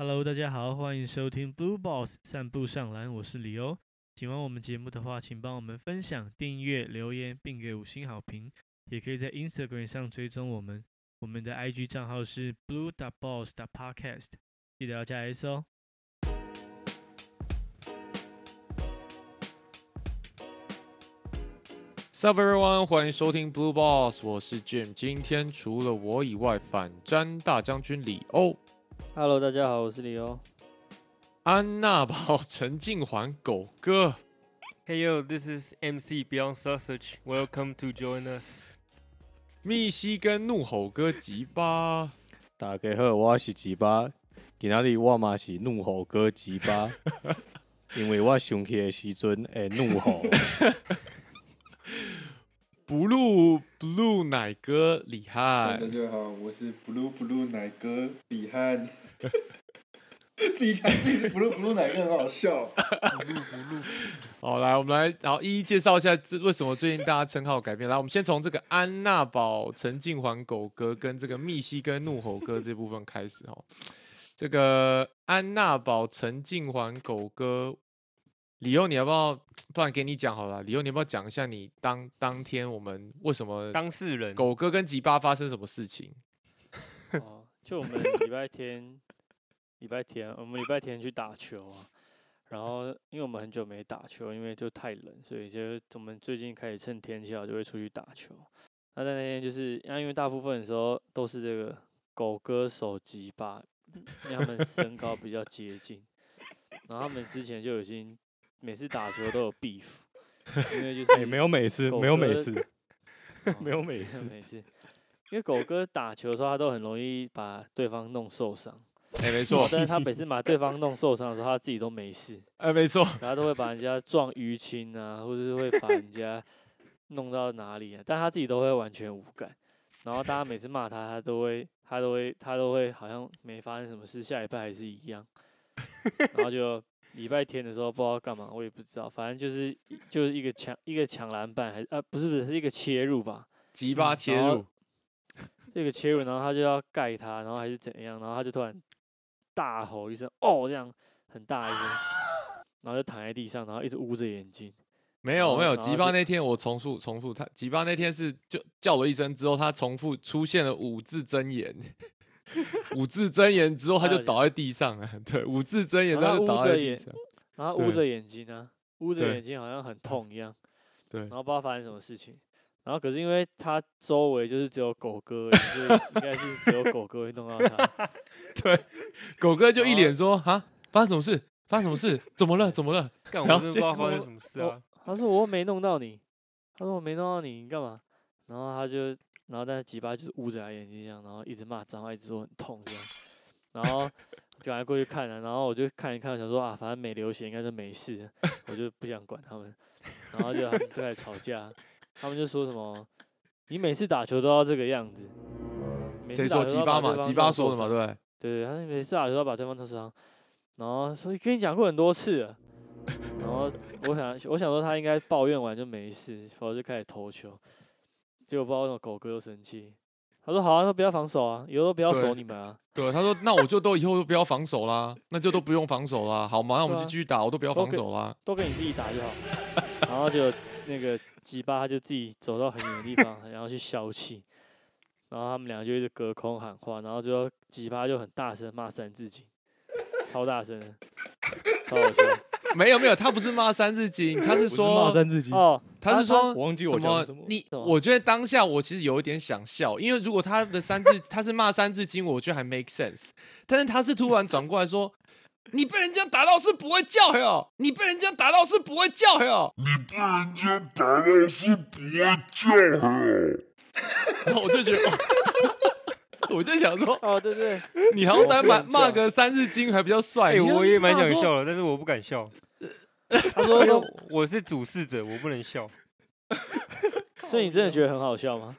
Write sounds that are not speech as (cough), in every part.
Hello，大家好，欢迎收听 Blue Boss 散步上篮，我是李欧。喜欢我们节目的话，请帮我们分享、订阅、留言，并给五星好评。也可以在 Instagram 上追踪我们，我们的 IG 账号是 blue dot boss dot podcast，记得要加 S 哦。Sup everyone，欢迎收听 Blue Boss，我是 Jim。今天除了我以外，反詹大将军李欧、Hello，大家好，我是李欧。安娜宝、陈静环、狗哥。Hey yo, this is MC Beyond Sausage. Welcome to join us. 密西根怒吼哥吉巴，大家好，我是吉巴，今仔日我嘛是怒吼哥吉巴，(laughs) 因为我生气的时阵会怒吼。Blue blue 奶哥李汉大，家好，我是 Blue Blue 奶哥李汉。(laughs) 自己讲自己是 Blue Blue 奶哥很好笑。blue blue 好来，我们来然后一一介绍一下这为什么最近大家称号改变。来，我们先从这个安娜堡、陈静环、狗哥跟这个密西根怒吼哥这部分开始哦。这个安娜堡、陈静环、狗哥，李欧，你要不要？不然给你讲好了。李欧，你要不要讲一下你当当天我们为什么当事人狗哥跟吉巴发生什么事情？(laughs) 哦，就我们礼拜天，礼拜天，我们礼拜天去打球啊。然后，因为我们很久没打球，因为就太冷，所以就我们最近开始趁天气好就会出去打球。那在那天就是，那因为大部分的时候都是这个狗哥手机吧，因为他们身高比较接近，然后他们之前就已经每次打球都有 beef，(laughs) 因为就是也没有每次，没有每哥次，哦没有每次。(laughs) (laughs) 没事，因为狗哥打球的时候，他都很容易把对方弄受伤。哎、没哦错，但是他每次把对方弄受伤的时候，他自己都没事，哎、没错，然后都会把人家撞淤青啊，或者是会把人家弄到哪里啊，但他自己都会完全无感。然后大家每次骂他，他都会，他都会，他都会好像没发生什么事，下一拜还是一样。然后就礼拜天的时候不知道干嘛，我也不知道，反正就是就是一个抢一个抢篮板，还啊不是不是是一个切入吧，吉巴切入，这个切入，然后他就要盖他，然后还是怎样，然后他就突然大吼一声“哦”，这样很大一声，然后就躺在地上，然后一直捂着眼睛。没有没有，吉巴那天我重复重复他，吉巴那天是就叫了一声之后，他重复出现了五字真言，(laughs) 五字真言之后他就倒在地上了，(laughs) 对，五字真言他就倒他捂着眼在地上，然后捂着眼睛啊，捂着眼睛好像很痛一样，(laughs) 对然，后不知道发生什么事情。然后可是因为他周围就是只有狗哥而已，所以应该是只有狗哥会弄到他。对，狗哥就一脸说啊，发生什么事？发生什么事？怎么了？怎么了？干，然后我真不知道发生什么事啊！他说我又没弄到你，他说我没弄到你，你干嘛？然后他就，然后但是吉巴就是捂着他眼睛这样，然后一直骂脏话，一直说很痛这样，然后就赶快过去看了，然后我就看一看，想说啊，反正没流血，应该就没事，(laughs) 我就不想管他们，然后就他们就开始吵架，他们就说什么，你每次打球都要这个样子，谁说吉巴嘛？吉巴说的嘛，对不对？他每次打球都要把对方弄伤，然后所以跟你讲过很多次了，然后我想我想说他应该抱怨完就没事，然后就开始投球，结果不知道为什么狗哥又生气，他说好啊，那不要防守啊，以后都不要守你们啊，对，他说那我就都以后都不要防守啦，那就都不用防守啦，好吗？那我们就继续打，我都不要防守啦。都跟你自己打就好，(laughs) 然后就那个吉巴他就自己走到很远的地方，然后去消气。然后他们俩就一直隔空喊话，然后最后吉巴就很大声骂三字经，超大声，超好笑。(laughs) 没有没有，他不是骂三字经，他是说骂三字经，哦，他是说我忘记什么我讲什么？你我觉得当下我其实有一点想笑，因为如果他的三字 (laughs) 他是骂三字经，我觉得还 make sense。但是他是突然转过来说：“你被人家打到是不会叫哟，你被人家打到是不会叫哟。然后 (laughs) 我就觉得，哦我就想说，哦，对对，(laughs) 你好歹骂不能叫骂个三字经还比较帅。哎，我也蛮想笑的，但是我不敢笑，(laughs) 他说我是主事者，我不能笑。(laughs) 所以你真的觉得很好笑吗？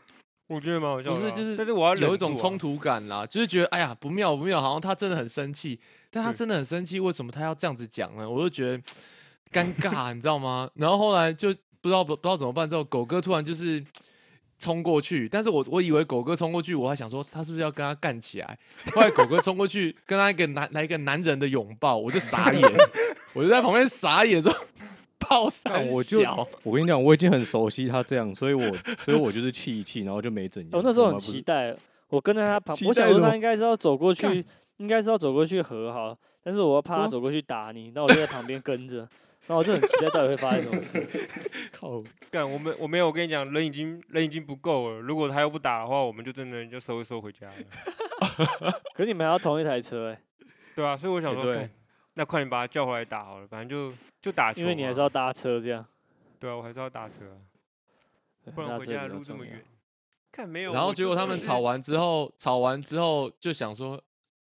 我觉得蛮好笑的啊，不是就是但是我要有一种冲突感啦，就是觉得哎呀不妙不妙，好像他真的很生气，但他真的很生气，为什么他要这样子讲呢？我就觉得尴尬，你知道吗？然后后来就不知道不不知道怎么办，之后狗哥突然就是冲过去，但是我我以为狗哥冲过去，我还想说他是不是要跟他干起来，后来狗哥冲过去跟他一个男来一个男人的拥抱，我就傻眼，(laughs) 我就在旁边傻眼说抱三我就我跟你讲，我已经很熟悉他这样，所以我 (laughs) 所以我就是气一气，然后就没怎样。我那时候很期待，我跟在他旁，期我想说他应该是要走过去，应该是要走过去和好，但是我又怕他走过去打你，那我就在旁边跟着，然后我就很期待到底会发生什么事。(laughs) 靠，干，我们我没有，我跟你讲，人已经人已经不够了。如果他又不打的话，我们就真的就收一收回家了。(laughs) 可是你们还要同一台车哎、对啊，所以我想说，那快点把他叫回来打好了，反正就就打。因为你还是要搭车这样，对啊，我还是要搭车啊，不然回家路这么远。看没有，然后我结果他们吵完之后，吵完之后就想说，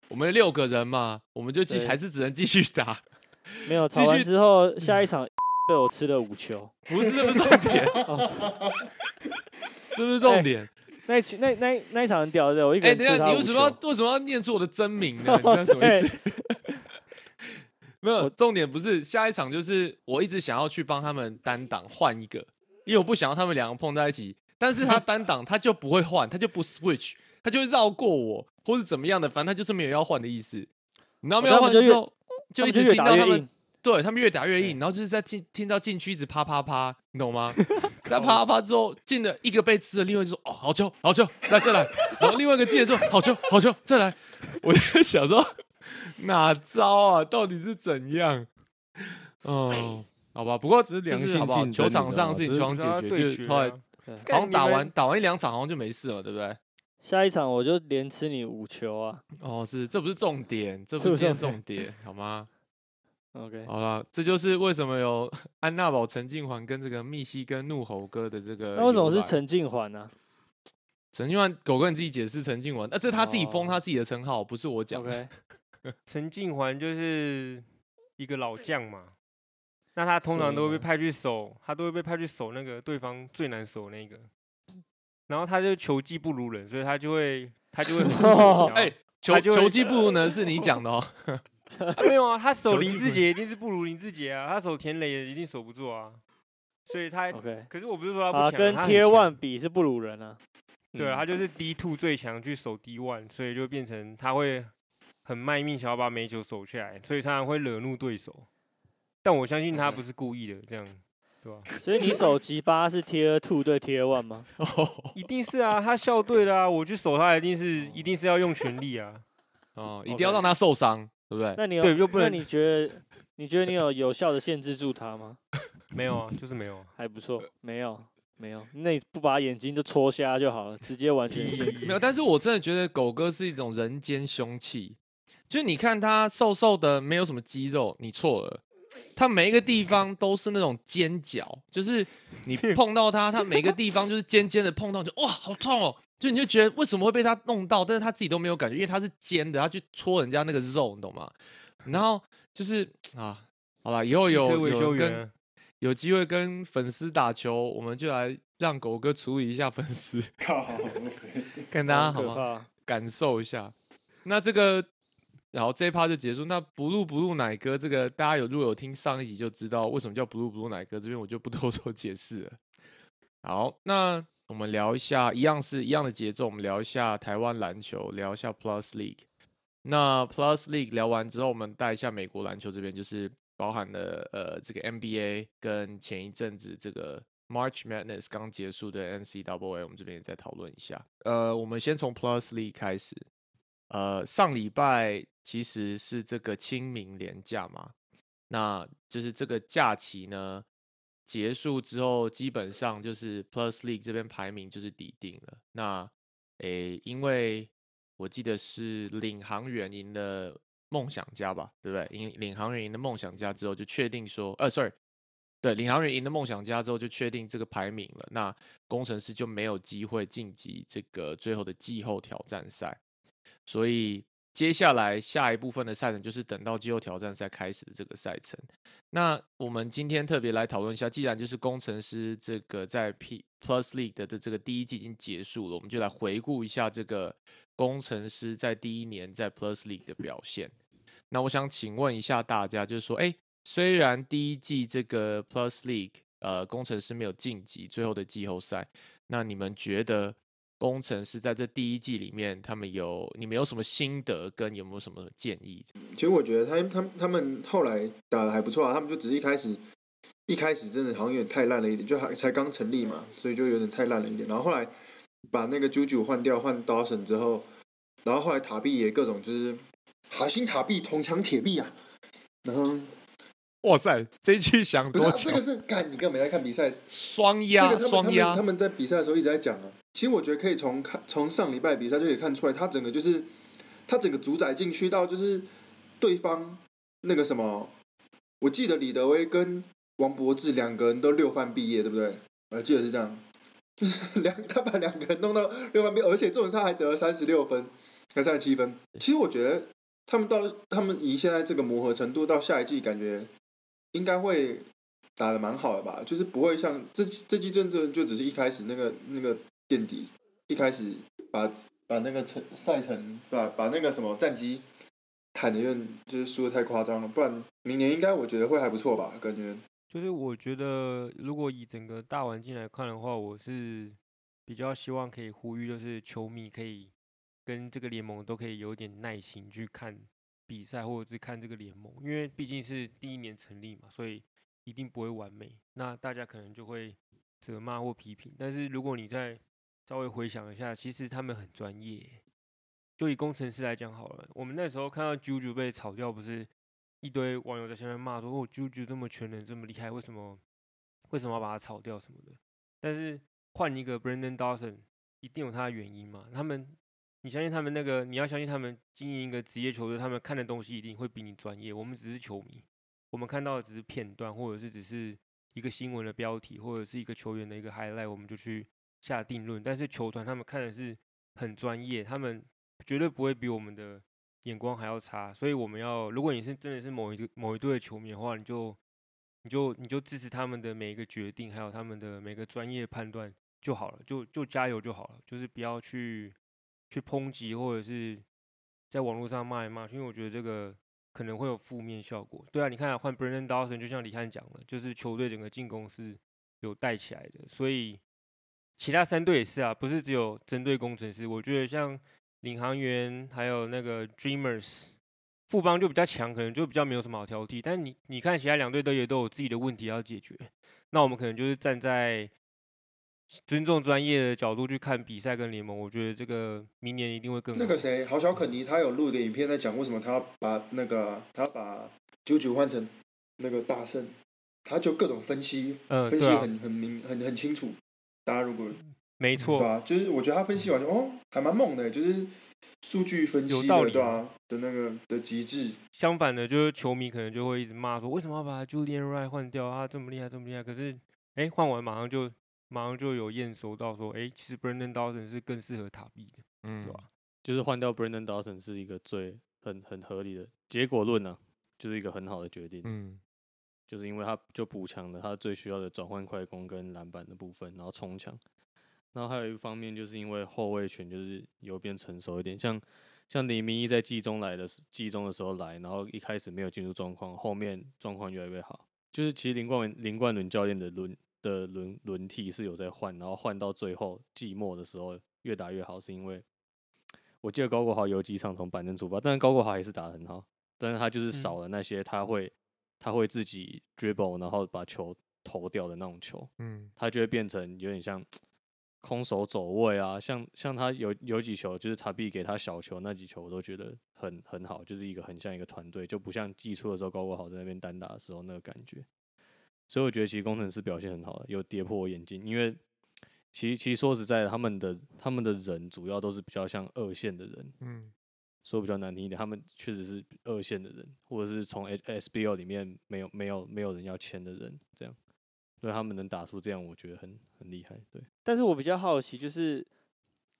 我们六个人嘛，我们就继对还是只能继续打，(laughs) 没有吵完之后，下一场被我吃了五球，不是这不是重点，这不是重点。(laughs) 那一期那那那一场很屌的，我一个哎、人等一下，吃他五球你为什么。要为什么要念出我的真名呢？什么意思？(laughs) 没有，重点不是下一场，就是我一直想要去帮他们单挡换一个，因为我不想要他们两个碰在一起。但是他单挡他就不会换，他就不 switch，他就会绕过我，或是怎么样的，反正他就是没有要换的意思。你知道没有换之后，就一直听到他们对他们越打越硬，然后就是在进听到禁区一直啪啪啪，你懂吗？(laughs) 在啪啪啪之后进了一个被吃的，另外就说哦好球好球，来再来，然后另外一个进了之后好球好球再来，我就想说哪招啊，到底是怎样？哦，好吧，不过只是良性就是好不好？竞球场上事情双解决，就后来好像打完打完一两场好像就没事了，对不对？下一场我就连吃你五球啊。哦，是，这不是重点，这不是重重点，好吗？OK，好了，这就是为什么有 (laughs) 安娜堡、陈静环跟这个密西根怒吼哥的这个。那为什么是？陈静环呢 (tsk) 陈静环，狗哥你自己解释陈静环，那、这是他自己封哦他自己的称号，不是我讲的。？OK，(laughs) 陈静环就是一个老将嘛，那他通常都会被派去守，他都会被派去守那个对方最难守那个，然后他就球技不如人，所以他就会他就会 (laughs) 哎、球球技不如呢，是你讲的哦。啊没有啊，他守林志杰一定是不如林志杰啊，他守田磊也一定守不住啊，所以他 OK，可是我不是说他不啊，强，跟 Tier One 比是不如人啊。对啊，他嗯就是 D two 最强去守 D one，所以就变成他会很卖命，想要把每球守下来，所以常常会惹怒对手。但我相信他不是故意的，这样对吧？(laughs) 所以你手击八是 Tier Two 对 Tier One 吗？(laughs) 一定是啊，他校队的啊，我去守他一定是一定是要用全力啊。(laughs) 哦，一定要让他受伤，对不对？那你有对又不能那你觉得你觉得你有有效的限制住他吗？没有啊，就是没有啊。还不错，没有没有，那你不把眼睛就戳瞎就好了，直接完全限制。没有，但是我真的觉得狗哥是一种人间凶器。就是你看他瘦瘦的，没有什么肌肉，你错了。他每一个地方都是那种尖角，就是你 (laughs) 碰到它，它每个地方就是尖尖的，碰到就哇好痛哦，就你就觉得为什么会被它弄到，但是他自己都没有感觉，因为它是尖的，它去戳人家那个肉，你懂吗？然后就是啊，好了，以后有有跟啊有机会跟粉丝打球，我们就来让狗哥处理一下粉丝，靠，跟大家好吗？感受一下。那这个，然后这一趴就结束。那 blue blue 奶哥这个，大家有如果有听上一集就知道为什么叫 blue blue 奶哥，这边我就不多 (laughs) 做解释了。好，那我们聊一下，一样是一样的节奏，我们聊一下台湾篮球，聊一下 Plus League。那 Plus League 聊完之后，我们带一下美国篮球这边，就是包含了呃这个 NBA 跟前一阵子这个 March Madness 刚结束的 NCAA，我们这边也再讨论一下。呃，我们先从 Plus League 开始。呃，上礼拜其实是这个清明连假嘛，那就是这个假期呢结束之后，基本上就是 Plus League 这边排名就是底定了。那诶，因为我记得是领航员赢了梦想家吧，对不对？赢领航员赢了梦想家之后，就确定说，呃，sorry，对，领航员赢了梦想家之后，就确定这个排名了。那工程师就没有机会晋级这个最后的季后挑战赛。所以接下来下一部分的赛程就是等到季后挑战赛开始的这个赛程。那我们今天特别来讨论一下，既然就是工程师这个在 P Plus League 的的这个第一季已经结束了，我们就来回顾一下这个工程师在第一年在 Plus League 的表现。那我想请问一下大家，就是说，哎，虽然第一季这个 Plus League 呃工程师没有晋级最后的季后赛，那你们觉得工程师在这第一季里面，他们有你们有什么心得，跟有没有什么建议？其实我觉得他他他们后来打的还不错啊，他们就只是一开始一开始真的好像有点太烂了一点，就还才刚成立嘛，所以就有点太烂了一点。然后后来把那个 JoJo 换掉，换 Dawson 之后，然后后来塔壁也各种就是海星塔壁铜墙铁壁啊，然后哇塞，这一季想不是、多久啊、这？个是干，你根本没在看比赛，双压，双压他，们在比赛的时候一直在讲啊。其实我觉得可以从看从上礼拜比赛就可以看出来，他整个就是他整个主宰进去到就是对方那个什么，我记得李德威跟王柏志两个人都六番毕业，对不对？我还记得是这样，就是两他把两个人弄到六番毕业，而且这种他还得了三十六分，还三十七分。其实我觉得他们到他们以现在这个磨合程度，到下一季感觉应该会打的蛮好的吧，就是不会像这这季真正就只是一开始那个那个垫底，一开始把把那个程赛程把把那个什么战绩谈的就是输的太夸张了，不然明年应该我觉得会还不错吧，感觉。就是我觉得，如果以整个大环境来看的话，我是比较希望可以呼吁，就是球迷可以跟这个联盟都可以有点耐心去看比赛，或者是看这个联盟，因为毕竟是第一年成立嘛，所以一定不会完美。那大家可能就会责骂或批评，但是如果你在稍微回想一下，其实他们很专业。就以工程师来讲好了，我们那时候看到 JoJo 被炒掉，不是一堆网友在下面骂说：“哦，JoJo 这么全能，这么厉害，为什么为什么要把他炒掉什么的？”但是换一个 Brandon Dawson，一定有他的原因嘛？他们，你相信他们那个，你要相信他们经营一个职业球队，他们看的东西一定会比你专业。我们只是球迷，我们看到的只是片段，或者是只是一个新闻的标题，或者是一个球员的一个 highlight，我们就去下定论。但是球团他们看的是很专业，他们绝对不会比我们的眼光还要差。所以我们要，如果你是真的是某一个某一队的球迷的话，你就你就你就支持他们的每一个决定，还有他们的每个专业判断就好了，就就加油就好了，就是不要去去抨击或者是在网络上骂一骂，因为我觉得这个可能会有负面效果。对啊，你看、换 Brandon Dawson，就像李翰讲了，就是球队整个进攻是有带起来的，所以其他三队也是啊，不是只有针对工程师。我觉得像领航员还有那个 Dreamers。富邦就比较强，可能就比较没有什么好挑剔。但你你看，其他两队都也都有自己的问题要解决。那我们可能就是站在尊重专业的角度去看比赛跟联盟。我觉得这个明年一定会更好。那个谁，郝小肯尼他有录一个影片在讲为什么他要把那个他要把九九换成那个大圣，他就各种分析，嗯分析很很明很很清楚。大家如果没错，对啊，就是我觉得他分析完就哦，还蛮猛的，就是数据分析的，有道理对啊的那个的极致。相反的，就是球迷可能就会一直骂说，为什么要把 Julian Wright 换掉啊？这么厉害，这么厉害。可是，哎，换完马上就马上就有验收到说，哎，其实 Brandon Dawson 是更适合塔比的，嗯对，吧？就是换掉 Brandon Dawson 是一个最很很合理的结果论呢、就是一个很好的决定。嗯，就是因为他就补强了他最需要的转换快攻跟篮板的部分，然后冲抢。然后还有一方面就是因为后卫权就是有变成熟一点，像像李明一在季中来的时季中的时候来，然后一开始没有进入状况，后面状况越来越好。就是其实林冠文林冠伦教练的轮的轮轮替是有在换，然后换到最后季末的时候越打越好，是因为我记得高国豪有几场从板凳出发，但是高国豪还是打得很好，但是他就是少了那些他会他会自己 dribble，然后把球投掉的那种球，嗯，他就会变成有点像空手走位啊，像像他有有几球就是塔比给他小球那几球，我都觉得很很好，就是一个很像一个团队，就不像季初的时候高国豪在那边单打的时候那个感觉。所以我觉得其实工程师表现很好的，有跌破我眼镜，因为其实其实说实在的，他们的他们的人主要都是比较像二线的人，嗯，说比较难听一点，他们确实是二线的人，或者是从 S SBL 里面没有没有没有人要签的人，这样，所以他们能打出这样，我觉得很很厉害。对，但是我比较好奇，就是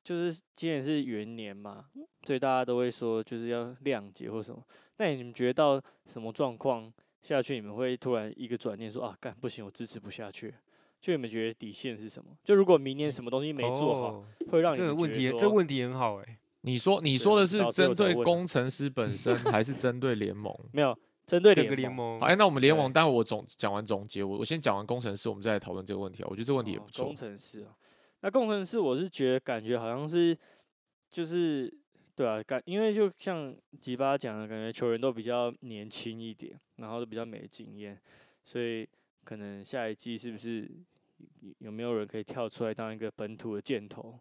就是今年是元年嘛，所以大家都会说就是要谅解或什么。那你们觉得到什么状况下去，你们会突然一个转念说啊，干不行，我支持不下去。就你们觉得底线是什么？就如果明年什么东西没做好，哦会让你这个问题，们觉得说这个问题很好哎、你说你说的是针对工程师本身，(laughs) 还是针对联盟？没有针对整个联联盟，好，哎，那我们联盟，对待会我总讲完总结，我我先讲完工程师，我们再来讨论这个问题啊。我觉得这个问题也哦不错工。程师啊，那工程师我是觉得感觉好像是就是对啊，感因为就像吉巴讲的，感觉球员都比较年轻一点，然后都比较没经验，所以可能下一季是不是有有没有人可以跳出来当一个本土的箭头？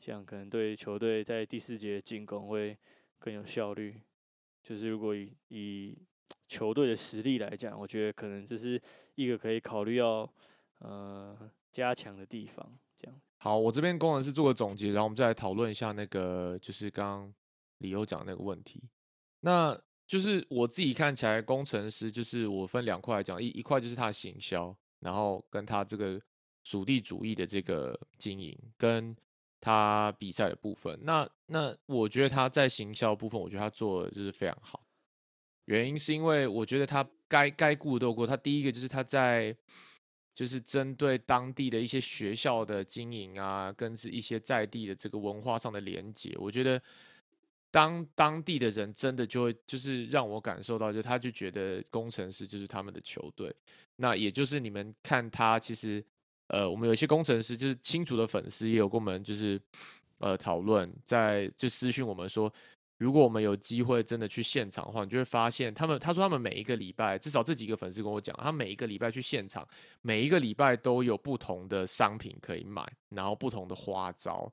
这样可能对球队在第四节进攻会更有效率。就是如果以以 (tsk) 球队的实力来讲，我觉得可能这是一个可以考虑要呃加强的地方。这样，好，我这边工程师做个总结，然后我们再来讨论一下那个就是刚刚李优讲那个问题。那就是我自己看起来，工程师就是我分两块来讲，一一块就是他行销，然后跟他这个属地主义的这个经营，跟他比赛的部分。那那我觉得他在行销部分，我觉得他做的就是非常好。原因是因为我觉得他该该顾的都顾。他第一个就是他在就是针对当地的一些学校的经营啊，跟是一些在地的这个文化上的连接，我觉得当当地的人真的就会就是让我感受到，就他就觉得工程师就是他们的球队。那也就是你们看他其实呃，我们有一些工程师就是清楚的粉丝也有跟我们就是呃讨论，在就私讯我们说。如果我们有机会真的去现场的话，你就会发现他们。他说他们每一个礼拜，至少这几个粉丝跟我讲，他每一个礼拜去现场，每一个礼拜都有不同的商品可以买，然后不同的花招，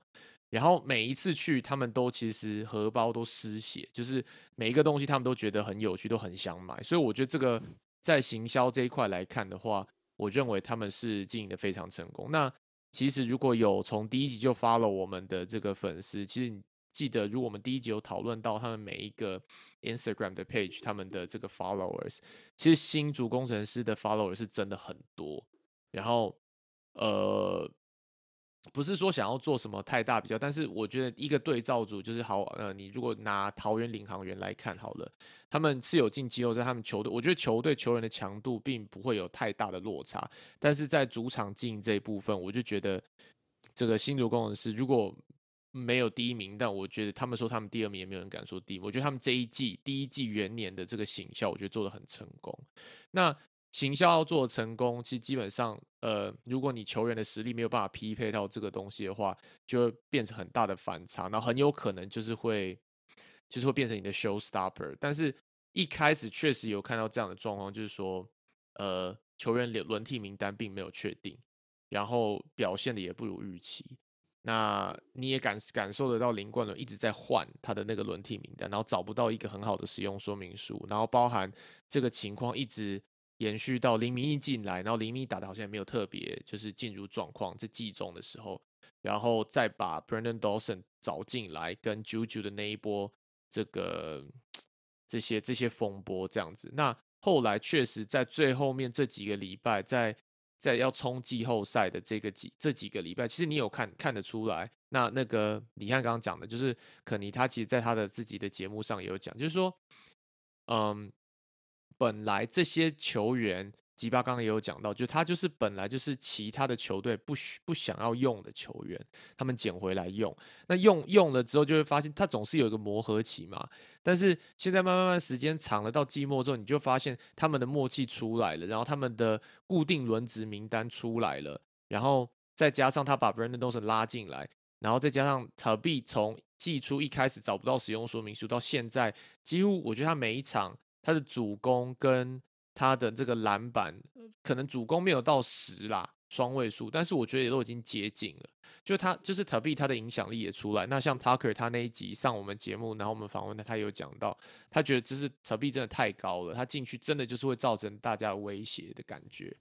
然后每一次去，他们都其实荷包都失血，就是每一个东西他们都觉得很有趣，都很想买。所以我觉得这个在行销这一块来看的话，我认为他们是经营的非常成功。那其实如果有从第一集就 follow 我们的这个粉丝，其实。记得，如果我们第一集有讨论到他们每一个 Instagram 的 page，他们的这个 followers，其实新竹工程师的 followers 是真的很多。然后，呃，不是说想要做什么太大比较，但是我觉得一个对照组就是好。呃，你如果拿桃园领航员来看好了，他们是有进季后赛，他们球队，我觉得球队球员的强度并不会有太大的落差。但是在主场经营这一部分，我就觉得这个新竹工程师如果没有第一名，但我觉得他们说他们第二名也没有人敢说第一。我觉得他们这一季第一季元年的这个行销，我觉得做的很成功。那行销要做成功，其实基本上，呃，如果你球员的实力没有办法匹配到这个东西的话，就会变成很大的反差，然后很有可能就是会，就是会变成你的 show stopper。但是一开始确实有看到这样的状况，就是说，呃，球员轮轮替名单并没有确定，然后表现的也不如预期。那你也感感受得到林冠伦一直在换他的那个轮替名单，然后找不到一个很好的使用说明书，然后包含这个情况一直延续到林明一进来，然后林明打的好像也没有特别就是进入状况，在季中的时候，然后再把 Brandon Dawson 找进来，跟 Juju 的那一波这个这些这些风波这样子，那后来确实在最后面这几个礼拜在。在要冲季后赛的这个几这几个礼拜，其实你有看看得出来。那那个李汉刚刚讲的，就是可尼他其实在他的自己的节目上也有讲，就是说，嗯，本来这些球员。吉巴刚刚也有讲到，就他就是本来就是其他的球队不需不想要用的球员，他们捡回来用。那用用了之后，就会发现他总是有一个磨合期嘛。但是现在慢慢慢时间长了，到季末之后，你就发现他们的默契出来了，然后他们的固定轮值名单出来了，然后再加上他把 Brandon Dawson 拉进来，然后再加上 t b 从季初一开始找不到使用说明书，到现在几乎我觉得他每一场他的主攻跟他的这个篮板可能主攻没有到十啦，双位数，但是我觉得也都已经接近了。就他就是 t a b 他的影响力也出来。那像 Tucker 他那一集上我们节目，然后我们访问他，他有讲到，他觉得这是 t a b 真的太高了，他进去真的就是会造成大家威胁的感觉。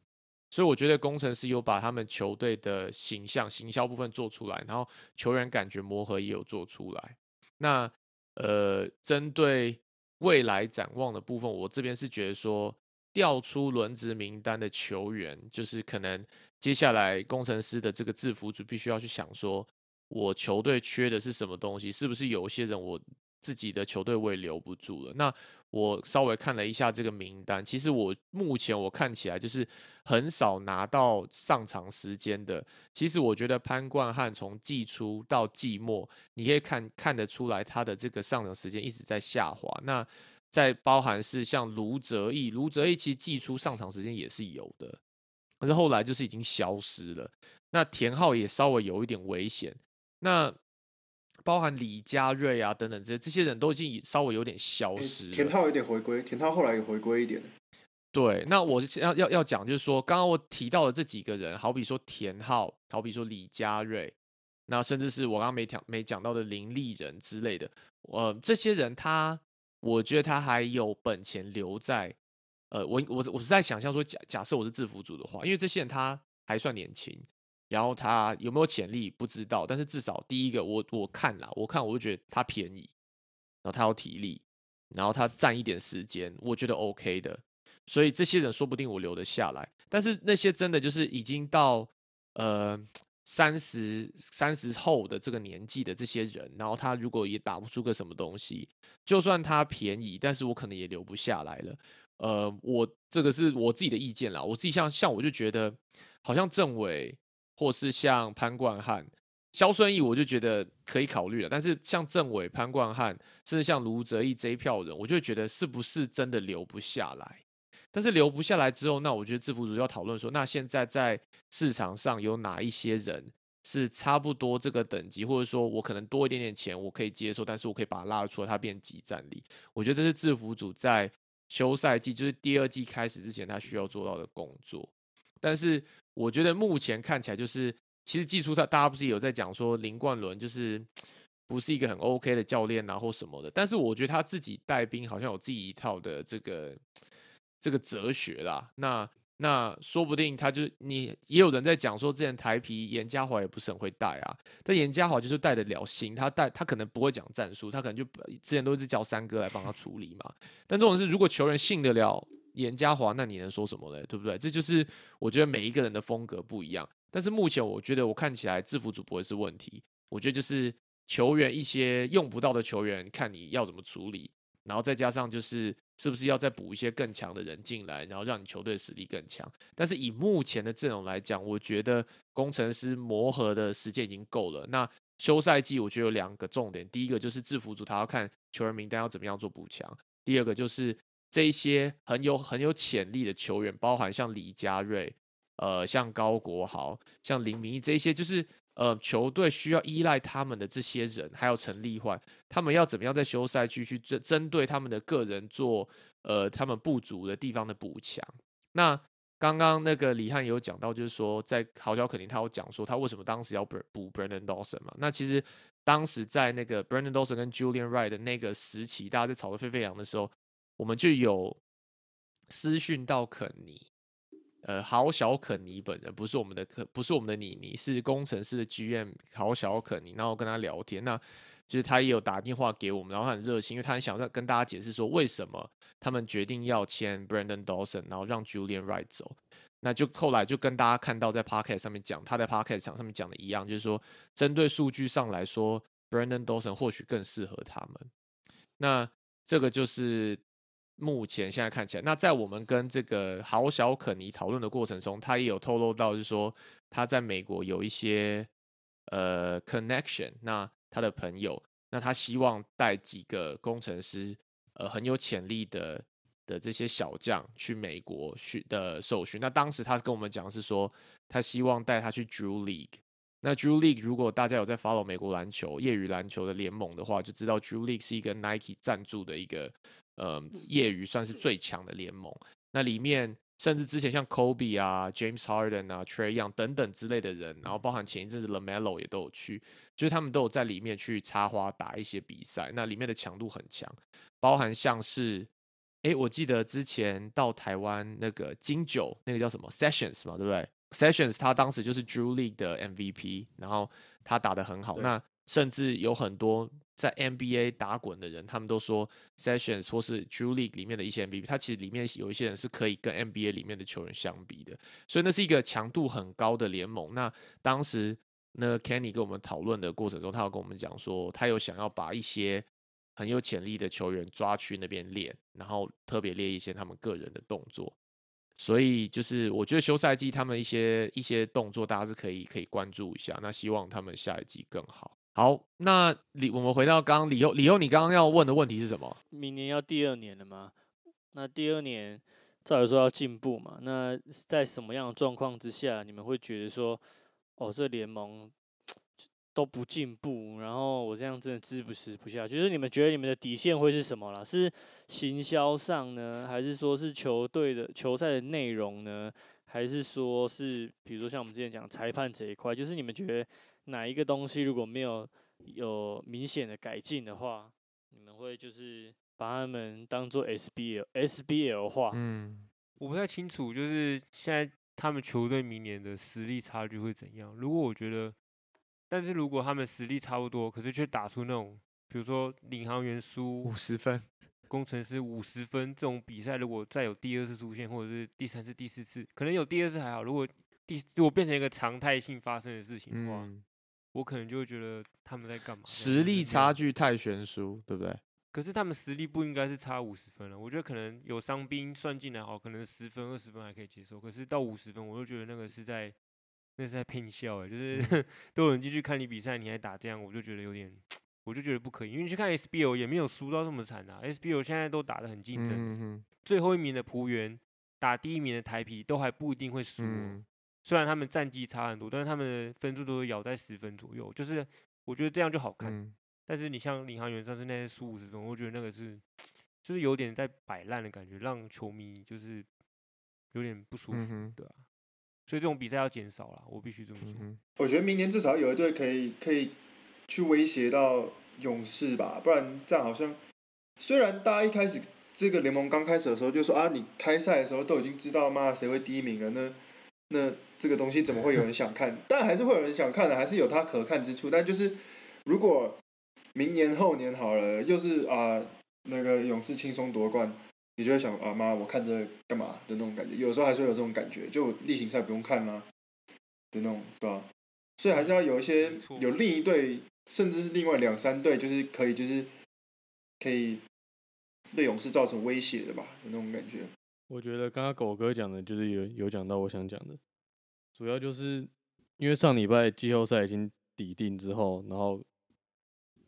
所以我觉得工程师有把他们球队的形象、行销部分做出来，然后球员感觉磨合也有做出来。那呃，针对未来展望的部分，我这边是觉得说。调出轮值名单的球员，就是可能接下来工程师的这个制服组必须要去想说，我球队缺的是什么东西？是不是有些人我自己的球队我也留不住了？那我稍微看了一下这个名单，其实我目前我看起来就是很少拿到上场时间的。其实我觉得潘冠汉从季初到季末，你可以看看得出来他的这个上场时间一直在下滑。那在包含是像卢哲义，卢哲义其实季初上场时间也是有的，可是后来就是已经消失了。那田浩也稍微有一点危险，那包含李佳瑞啊等等这些这些人都已经稍微有点消失了。田浩有点回归，田浩后来也回归一点。对，那我是要要要讲，就是说，刚刚我提到的这几个人，好比说田浩，好比说李佳瑞，那甚至是我刚刚没讲没讲到的林立人之类的，呃，这些人他，我觉得他还有本钱留在，呃，我我我是在想象说，假假设我是制服组的话，因为这些人他还算年轻，然后他有没有潜力不知道，但是至少第一个我我看啦，我看我就觉得他便宜，然后他有体力，然后他占一点时间，我觉得 OK 的。所以这些人说不定我留得下来，但是那些真的就是已经到呃三十三十后的这个年纪的这些人，然后他如果也打不出个什么东西，就算他便宜，但是我可能也留不下来了。呃，我这个是我自己的意见啦，我自己像像我就觉得，好像政委或是像潘冠汉、肖顺义，我就觉得可以考虑了。但是像政委、潘冠汉，甚至像卢泽义这一票人，我就觉得是不是真的留不下来？但是留不下来之后，那我觉得制服组要讨论说，那现在在市场上有哪一些人是差不多这个等级，或者说我可能多一点点钱我可以接受，但是我可以把它拉出来，它变集战力。我觉得这是制服组在休赛季，就是第二季开始之前，他需要做到的工作。但是我觉得目前看起来就是，其实季初他大家不是有在讲说林冠伦就是不是一个很 OK 的教练啊或什么的，但是我觉得他自己带兵好像有自己一套的这个这个哲学啦。那那说不定他就你也有人在讲说，之前台皮严家华也不是很会带啊，但严家华就是带得了心，他带他可能不会讲战术，他可能就之前都是叫三哥来帮他处理嘛。但这种是如果球员信得了严家华，那你能说什么呢？对不对？这就是我觉得每一个人的风格不一样。但是目前我觉得我看起来制服组不会是问题，我觉得就是球员一些用不到的球员，看你要怎么处理，然后再加上就是是不是要再补一些更强的人进来，然后让你球队实力更强。但是以目前的阵容来讲，我觉得工程师磨合的时间已经够了。那休赛季我觉得有两个重点，第一个就是制服组他要看球员名单要怎么样做补强，第二个就是这一些很有很有潜力的球员，包含像李佳瑞。呃，像高国豪、像林明义这些，就是呃，球队需要依赖他们的这些人，还有陈立焕，他们要怎么样在休赛区去针针对他们的个人做呃他们不足的地方的补强。那刚刚那个李汉也有讲到，就是说在豪小肯定他有讲说他为什么当时要补补 Brandon Dawson 嘛？那其实当时在那个 Brandon Dawson 跟 Julian Wright 的那个时期，大家在吵得沸沸扬的时候，我们就有私讯到肯尼。呃，好小肯尼本人不是我们的可不是我们的妮妮，是工程师的 GM 好小肯尼。然后跟他聊天，那就是他也有打电话给我们，然后他很热心，因为他很想再跟大家解释说为什么他们决定要签 Brandon Dawson，然后让 Julian Right 走。那就后来就跟大家看到在 Podcast 上面讲，他在 Podcast 场上面讲的一样，就是说针对数据上来说，Brandon Dawson 或许更适合他们。那这个就是。目前现在看起来，那在我们跟这个豪小肯尼讨论的过程中，他也有透露到，就是说他在美国有一些呃 connection，那他的朋友，那他希望带几个工程师，呃很有潜力的的这些小将去美国去的受训。那当时他跟我们讲是说，他希望带他去 Drew League。那 Drew League 如果大家有在 follow 美国篮球业余篮球的联盟的话，就知道 Drew League 是一个 Nike 赞助的一个。呃，业余算是最强的联盟。那里面甚至之前像 Kobe 啊、James Harden 啊、Trey Young 等等之类的人，然后包含前一阵子 Lamelo 也都有去，就是他们都有在里面去插花打一些比赛。那里面的强度很强，包含像是，哎，我记得之前到台湾那个金九那个叫什么 Sessions 嘛，对不对？Sessions 他当时就是 Drew League 的 MVP，然后他打得很好。那甚至有很多在 NBA 打滚的人，他们都说 Sessions 或是 Drew League 里面的一些 MVP，他其实里面有一些人是可以跟 NBA 里面的球员相比的，所以那是一个强度很高的联盟。那当时那 Kenny 跟我们讨论的过程中，他有跟我们讲说，他有想要把一些很有潜力的球员抓去那边练，然后特别练一些他们个人的动作。所以就是我觉得休赛季他们一些一些动作，大家是可以可以关注一下。那希望他们下一季更好。好，那李我们回到刚刚李后，李后你刚刚要问的问题是什么？明年要第二年了吗？那第二年照理说要进步嘛。那在什么样的状况之下，你们会觉得说，哦，这联盟都不进步，然后我这样真的支不持不下？就是你们觉得你们的底线会是什么啦？是行销上呢，还是说是球队的球赛的内容呢？还是说是比如说像我们之前讲裁判这一块，就是你们觉得哪一个东西如果没有有明显的改进的话，你们会就是把他们当做 SBL SBL 化？嗯，我不太清楚，就是现在他们球队明年的实力差距会怎样。如果我觉得，但是如果他们实力差不多，可是却打出那种，比如说领航员输五十分，工程师五十分这种比赛，如果再有第二次出现，或者是第三次、第四次，可能有第二次还好。如果第如果变成一个常态性发生的事情的话，嗯，我可能就会觉得他们在干嘛？实力差距太悬殊，对不对？可是他们实力不应该是差五十分了，我觉得可能有伤兵算进来好，可能十分二十分还可以接受，可是到五十分，我就觉得那个是在那是在骗笑哎，就是 (laughs) 都有人进去看你比赛，你还打这样，我就觉得有点，我就觉得不可以，因为你去看 SBO 也没有输到这么惨啊，SBO 现在都打得很竞争，最后一名的仆员打第一名的台皮都还不一定会输、哦，嗯虽然他们战绩差很多，但是他们的分数都是咬在十分左右，就是我觉得这样就好看。嗯，但是你像领航员上次那些输五十分，我觉得那个是就是有点在摆烂的感觉，让球迷就是有点不舒服，嗯对吧、所以这种比赛要减少了，我必须这么说。我觉得明年至少有一队可以可以去威胁到勇士吧，不然这样好像虽然大家一开始这个联盟刚开始的时候就说啊，你开赛的时候都已经知道嘛谁会第一名了，那那这个东西怎么会有人想看？(laughs) 但还是会有人想看的，还是有它可看之处。但就是如果明年后年好了，又是啊那个勇士轻松夺冠，你就会想啊妈，我看这干嘛的那种感觉。有时候还是会有这种感觉，就例行赛不用看啦、的那种，对吧、所以还是要有一些有另一队，甚至是另外两三队，就是可以就是可以对勇士造成威胁的吧，有那种感觉。我觉得刚刚狗哥讲的，就是有有讲到我想讲的，主要就是因为上礼拜季后赛已经抵定之后，然后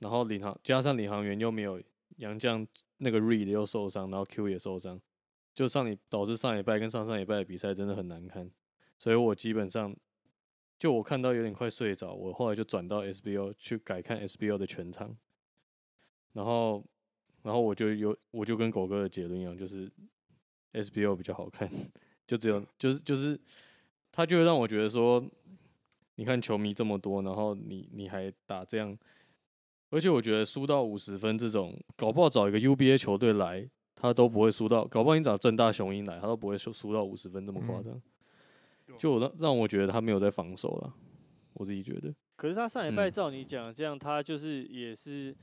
然后领航加上领航员又没有杨将那个 Reed 又受伤，然后 Q 也受伤，就上礼导致上礼拜跟上上礼拜的比赛真的很难看，所以我基本上就我看到有点快睡着，我后来就转到 SBO 去改看 SBO 的全场，然后然后我就有我就跟狗哥的结论一样，就是 SBO 比较好看，就只有就是就是，他就会让我觉得说，你看球迷这么多，然后你你还打这样，而且我觉得输到五十分这种，搞不好找一个 UBA 球队来，他都不会输到，搞不好你找正大雄鹰来，他都不会输输到五十分这么夸嗯。张，就我让让我觉得他没有在防守了，我自己觉得，可是他上礼拜嗯。照你讲这样，他就是也是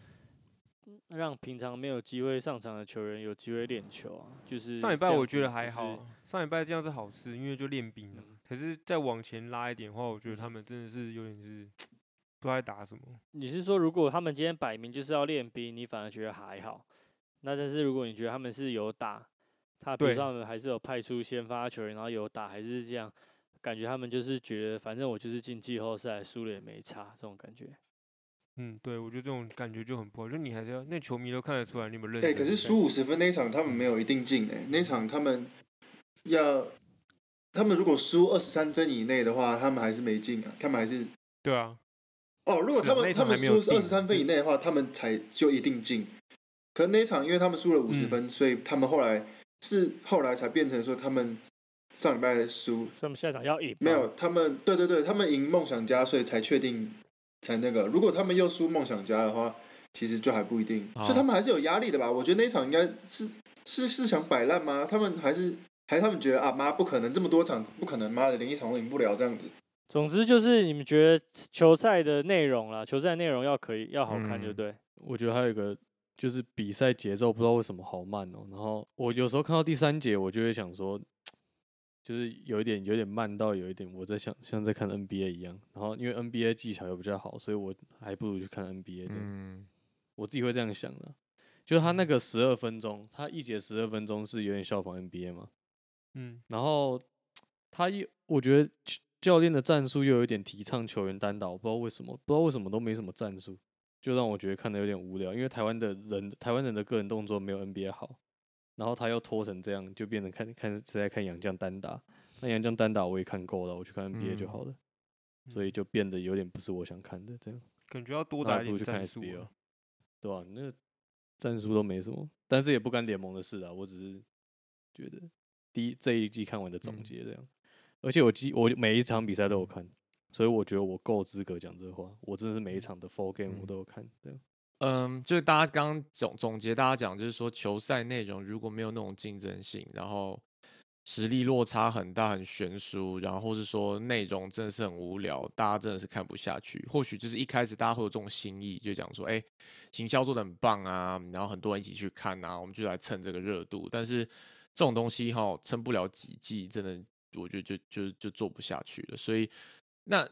让平常没有机会上场的球员有机会练球啊。就是上礼拜我觉得还就是好啊，上礼拜这样是好事，因为就练兵了。可是再往前拉一点的话，我觉得他们真的是有点是 (tsk) 不知道在打什么。你是说，如果他们今天摆明就是要练兵，你反而觉得还好？那但是如果你觉得他们是有打，他比如对说他们还是有派出先发球员，然后有打，还是这样，感觉他们就是觉得反正我就是进季后赛，输了也没差，这种感觉。嗯，对，我觉得这种感觉就很不好，就你还是要那球迷都看得出来你有没有认对，可是输五十分那一场他们没有一定进诶、那场他们要，他们如果输二十三分以内的话，他们还是没进啊，他们还是。对啊，哦，如果他们他们输是二十三分以内的话，他们才就一定进。可那一场因为他们输了五十嗯。分，所以他们后来是后来才变成说他们上礼拜输所以他们下场要赢，没有，他们对对对，他们赢梦想家，所以才确定才那个。如果他们又输梦想家的话，其实就还不一定，所以他们还是有压力的吧？我觉得那一场应该是是是想摆烂吗？他们还是还是他们觉得啊妈不可能这么多场不可能，妈的连一场都赢不了这样子。总之就是你们觉得球赛的内容啦，球赛内容要可以要好看，对不嗯对？我觉得还有一个就是比赛节奏不知道为什么好慢哦。然后我有时候看到第三节，我就会想说，就是有一点有点慢到有一点我在想像在看 NBA 一样。然后因为 NBA 技巧又比较好，所以我还不如去看 NBA 这样。嗯，我自己会这样想的。就是他那个十二分钟，他一节十二分钟是有点效仿 NBA 嘛。嗯，然后他又我觉得教教练的战术又有点提倡球员单打，我不知道为什么，不知道为什么都没什么战术，就让我觉得看的有点无聊。因为台湾的人，台湾人的个人动作没有 NBA 好，然后他又拖成这样，就变成看看是在看杨绛单打。那杨绛单打我也看够了，我去看 NBA 就嗯好了。所以就变得有点不是我想看的这样。感觉要多那打一点还不如去看战术 SBL 啊。对吧、那战术都没什么，但是也不干联盟的事啊。我只是觉得第一这一季看完的总嗯结这样，而且我记我每一场比赛都有看，所以我觉得我够资格讲这话。我真的是每一场的 full game 我嗯都有看，这样。嗯，就是大家刚刚总总结，大家讲就是说球赛内容如果没有那种竞争性，然后实力落差很大、很悬殊，然后或是说内容真的是很无聊，大家真的是看不下去。或许就是一开始大家会有这种心意，就讲说，哎、行销做的很棒啊，然后很多人一起去看啊，我们就来蹭这个热度。但是这种东西哈，撑不了几季，真的我觉得就就就做不下去了。所以那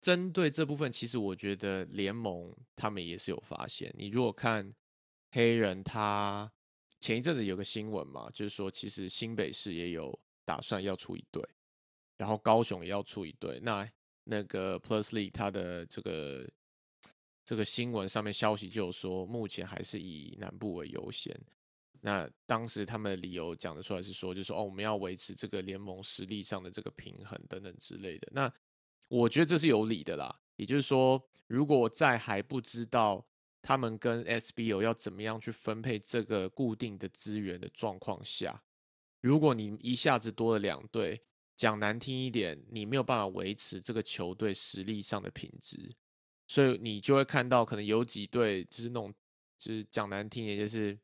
针对这部分，其实我觉得联盟他们也是有发现。你如果看黑人，他前一阵子有个新闻嘛，就是说其实新北市也有打算要出一队，然后高雄也要出一队。那那个 Plus League 它的这个这个新闻上面消息就说，目前还是以南部为优先。那当时他们的理由讲得出来是说，就是说哦，我们要维持这个联盟实力上的这个平衡等等之类的。那我觉得这是有理的啦。也就是说，如果在还不知道他们跟 SBO 要怎么样去分配这个固定的资源的状况下，如果你一下子多了两队，讲难听一点，你没有办法维持这个球队实力上的品质，所以你就会看到可能有几队就是那种，就是讲难听一点，就是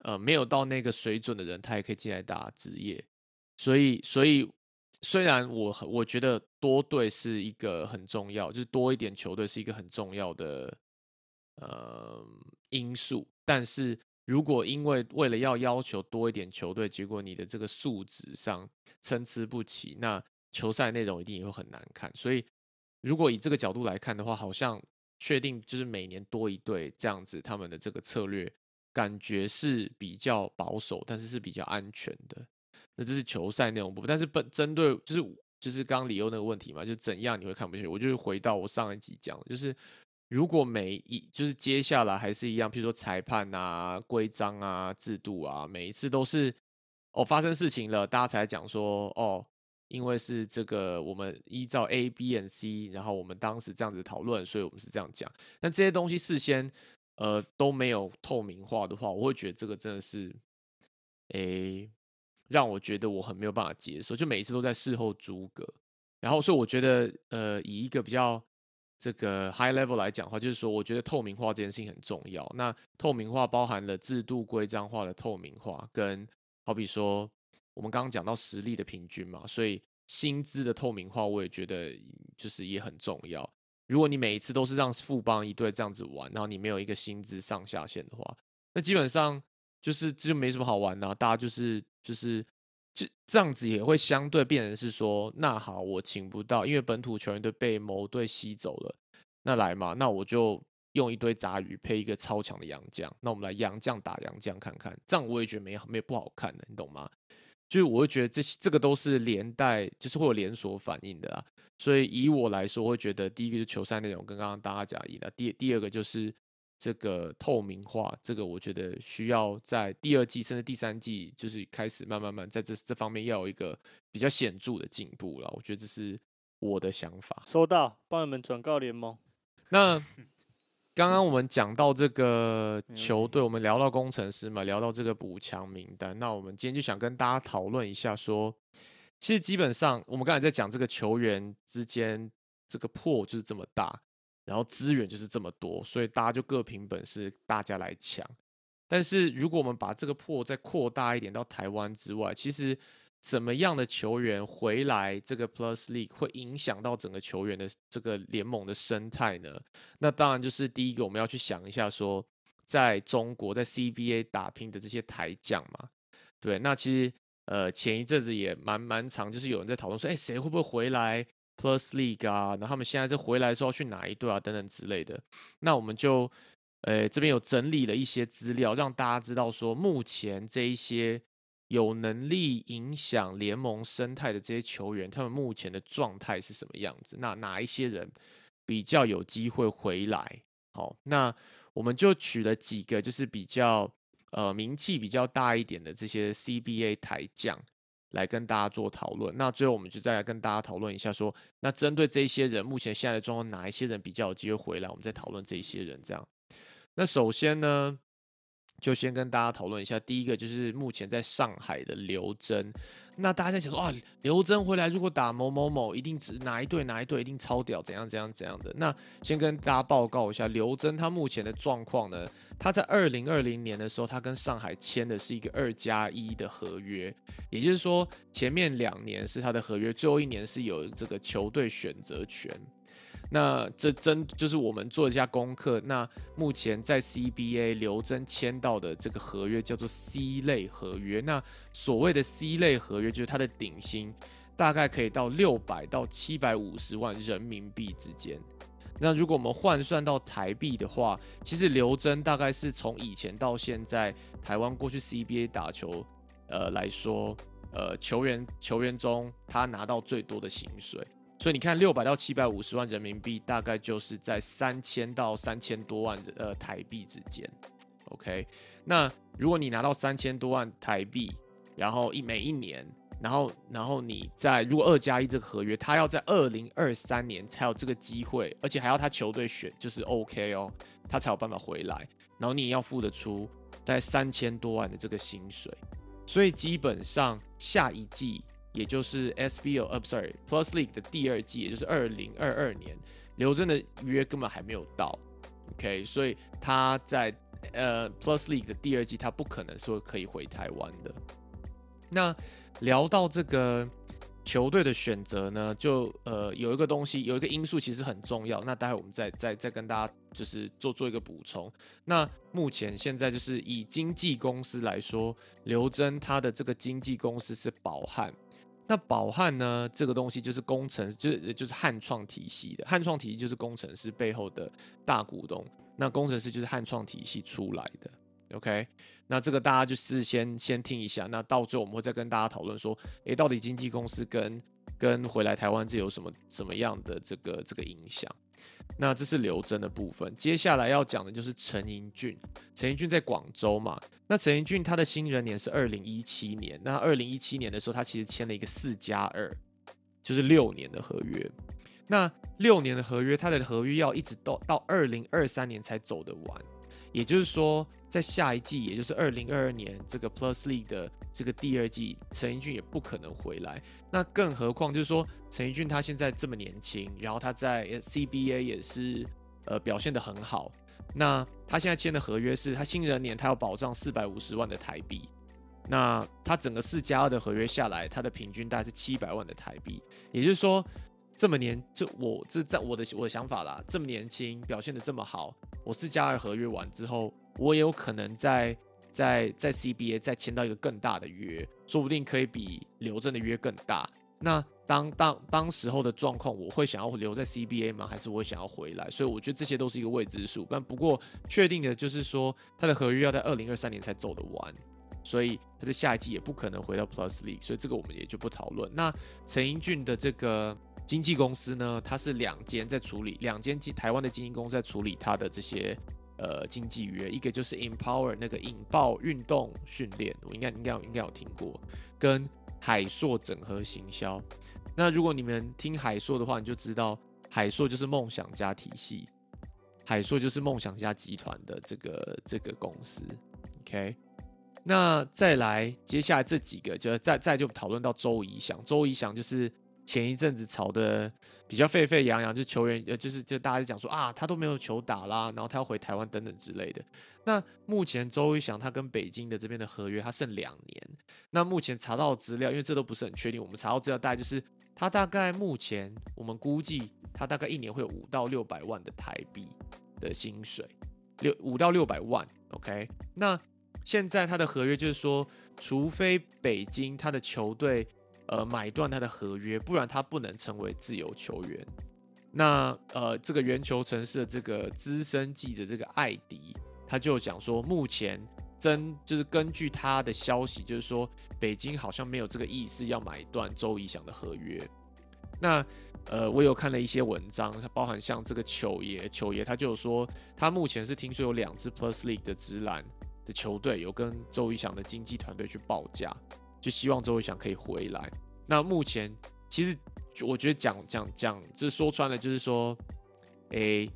呃没有到那个水准的人，他也可以进来打职业。所以，所以虽然我我觉得多队是一个很重要，就是多一点球队是一个很重要的呃因素，但是如果因为为了要要求多一点球队，结果你的这个素质上参差不齐，那球赛内容一定也会很难看。所以，如果以这个角度来看的话，好像确定就是每年多一队这样子，他们的这个策略感觉是比较保守，但是是比较安全的。那这是球赛内容部分，但是本针对就是就是刚刚李欧那个问题嘛，就怎样你会看不下去？我就是回到我上一集讲，就是如果每一就是接下来还是一样，譬如说裁判啊、规章啊、制度啊，每一次都是哦发生事情了，大家才讲说哦，因为是这个我们依照 A、B、and C，然后我们当时这样子讨论，所以我们是这样讲。但这些东西事先呃都没有透明化的话，我会觉得这个真的是诶。让我觉得我很没有办法接受，就每一次都在事后诸葛，然后所以我觉得，呃，以一个比较这个 high level 来讲的话，就是说，我觉得透明化这件事情很重要。那透明化包含了制度规章化的透明化，跟好比说我们刚刚讲到实力的平均嘛，所以薪资的透明化，我也觉得就是也很重要。如果你每一次都是让富邦一队这样子玩，然后你没有一个薪资上下限的话，那基本上。就是这就没什么好玩的、啊，大家就是就是这这样子也会相对变成是说，那好，我请不到，因为本土球员队被某队吸走了，那来嘛，那我就用一堆杂鱼配一个超强的洋将，那我们来洋将打洋将看看，这样我也觉得没没不好看的，你懂吗？就是我会觉得这些这个都是连带，就是会有连锁反应的啊。所以以我来说，我会觉得第一个就是球赛内容跟刚刚大家讲一样，第第二个就是。这个透明化，这个我觉得需要在第二季甚至第三季，就是开始慢慢慢在这这方面要有一个比较显著的进步了。我觉得这是我的想法。收到，帮你们转告联盟。那刚刚我们讲到这个球队，我们聊到工程师嘛，聊到这个补强名单，那我们今天就想跟大家讨论一下说，其实基本上我们刚才在讲这个球员之间这个破就是这么大。然后资源就是这么多，所以大家就各凭本事，大家来抢。但是如果我们把这个破再扩大一点到台湾之外，其实怎么样的球员回来这个 Plus League 会影响到整个球员的这个联盟的生态呢？那当然就是第一个我们要去想一下说，在中国在 CBA 打拼的这些台将嘛，对，那其实呃前一阵子也蛮蛮长，就是有人在讨论说，哎，谁会不会回来？Plus League 啊，那他们现在这回来的时候去哪一队啊，等等之类的。那我们就，呃，这边有整理了一些资料，让大家知道说，目前这一些有能力影响联盟生态的这些球员，他们目前的状态是什么样子？那哪一些人比较有机会回来？好，那我们就取了几个，就是比较呃名气比较大一点的这些 CBA 台将来跟大家做讨论。那最后我们就再来跟大家讨论一下说，那针对这些人目前现在的状况，哪一些人比较有机会回来，我们再讨论这些人这样。那首先呢，就先跟大家讨论一下，第一个就是目前在上海的刘真。那大家在想说，啊，刘真回来如果打某某某，一定只哪一队哪一队一定超屌，怎样怎样怎样的。那先跟大家报告一下，刘真他目前的状况呢，他在二零二零年的时候，他跟上海签的是一个二加一的合约，也就是说前面两年是他的合约，最后一年是有这个球队选择权。那这真就是我们做一下功课。那目前在 CBA 刘真签到的这个合约叫做 C 类合约。那所谓的 C 类合约，就是它的顶薪大概可以到六百到七百五十万人民币之间。那如果我们换算到台币的话，其实刘真大概是从以前到现在台湾过去 CBA 打球，呃来说，呃球员球员中他拿到最多的薪水。所以你看，六百到七百五十万人民币，大概就是在三千到三千多万呃台币之间。OK，那如果你拿到三千多万台币，然后一每一年，然后然后你在如果二加一这个合约，他要在二零二三年才有这个机会，而且还要他球队选就是 OK 哦，他才有办法回来。然后你也要付得出大概三千多万的这个薪水，所以基本上下一季。也就是 SBO 呃不，sorry，Plus League 的第二季，也就是二零二二年，刘真的约根本还没有到，OK，所以他在呃 Plus League 的第二季，他不可能说可以回台湾的。那聊到这个球队的选择呢，就呃有一个东西，有一个因素其实很重要。那待会我们再再再跟大家就是做做一个补充。那目前现在就是以经纪公司来说，刘真他的这个经纪公司是宝汉。那宝汉呢？这个东西就是工程，就是就是汉创体系的。汉创体系就是工程师背后的大股东。那工程师就是汉创体系出来的。OK，那这个大家就是先先听一下。那到最后我们会再跟大家讨论说，诶，到底经纪公司跟跟回来台湾这有什么什么样的这个这个影响？那这是刘真的部分，接下来要讲的就是陈英俊。陈英俊在广州嘛，那陈英俊他的新人年是二零一七年。那二零一七年的时候，他其实签了一个四加二，就是六年的合约。那六年的合约，他的合约要一直到到二零二三年才走得完。也就是说，在下一季，也就是二零二二年这个 Plus League 的这个第二季，陈奕俊也不可能回来。那更何况就是说，陈奕俊他现在这么年轻，然后他在 CBA 也是呃表现的很好。那他现在签的合约是他新人年他要保障四百五十万的台币。那他整个四加二的合约下来，他的平均大概是七百万的台币。也就是说。这么年，这我这在我的我的想法啦，这么年轻，表现的这么好，我四加二合约完之后，我也有可能在在在 CBA 再签到一个更大的约，说不定可以比刘正的约更大。那当当当时候的状况，我会想要留在 CBA 吗？还是我想要回来？所以我觉得这些都是一个未知数。但不过确定的就是说，他的合约要在二零二三年才走得完，所以他在下一季也不可能回到 Plus League，所以这个我们也就不讨论。那陈英俊的这个。经纪公司呢，它是两间在处理，两间经台湾的经纪公司在处理它的这些呃经纪约，一个就是 Empower 那个引爆运动训练，我应该应该应该有听过，跟海硕整合行销。那如果你们听海硕的话，你就知道海硕就是梦想家体系，海硕就是梦想家集团的这个这个公司。OK，那再来接下来这几个，就再再就讨论到周怡翔，周怡翔就是。前一阵子吵得比较沸沸扬扬，就球员呃，就是就大家讲说啊，他都没有球打啦，然后他要回台湾等等之类的。那目前周瑜翔他跟北京的这边的合约他剩两年。那目前查到资料，因为这都不是很确定，我们查到资料大概就是他大概目前我们估计他大概一年会有五到六百万的台币的薪水，六五到六百万。OK，那现在他的合约就是说，除非北京他的球队。呃，买断他的合约，不然他不能成为自由球员。那呃，这个圆球城市的这个资深记者这个艾迪，他就讲说，目前真就是根据他的消息，就是说北京好像没有这个意思要买断周怡翔的合约。那呃，我有看了一些文章，包含像这个球爷，球爷他就说，他目前是听说有两支 Plus League 的直男的球队有跟周一翔的经纪团队去报价，就希望周一翔可以回来。那目前其实我觉得讲讲讲，这说穿了就是说，诶，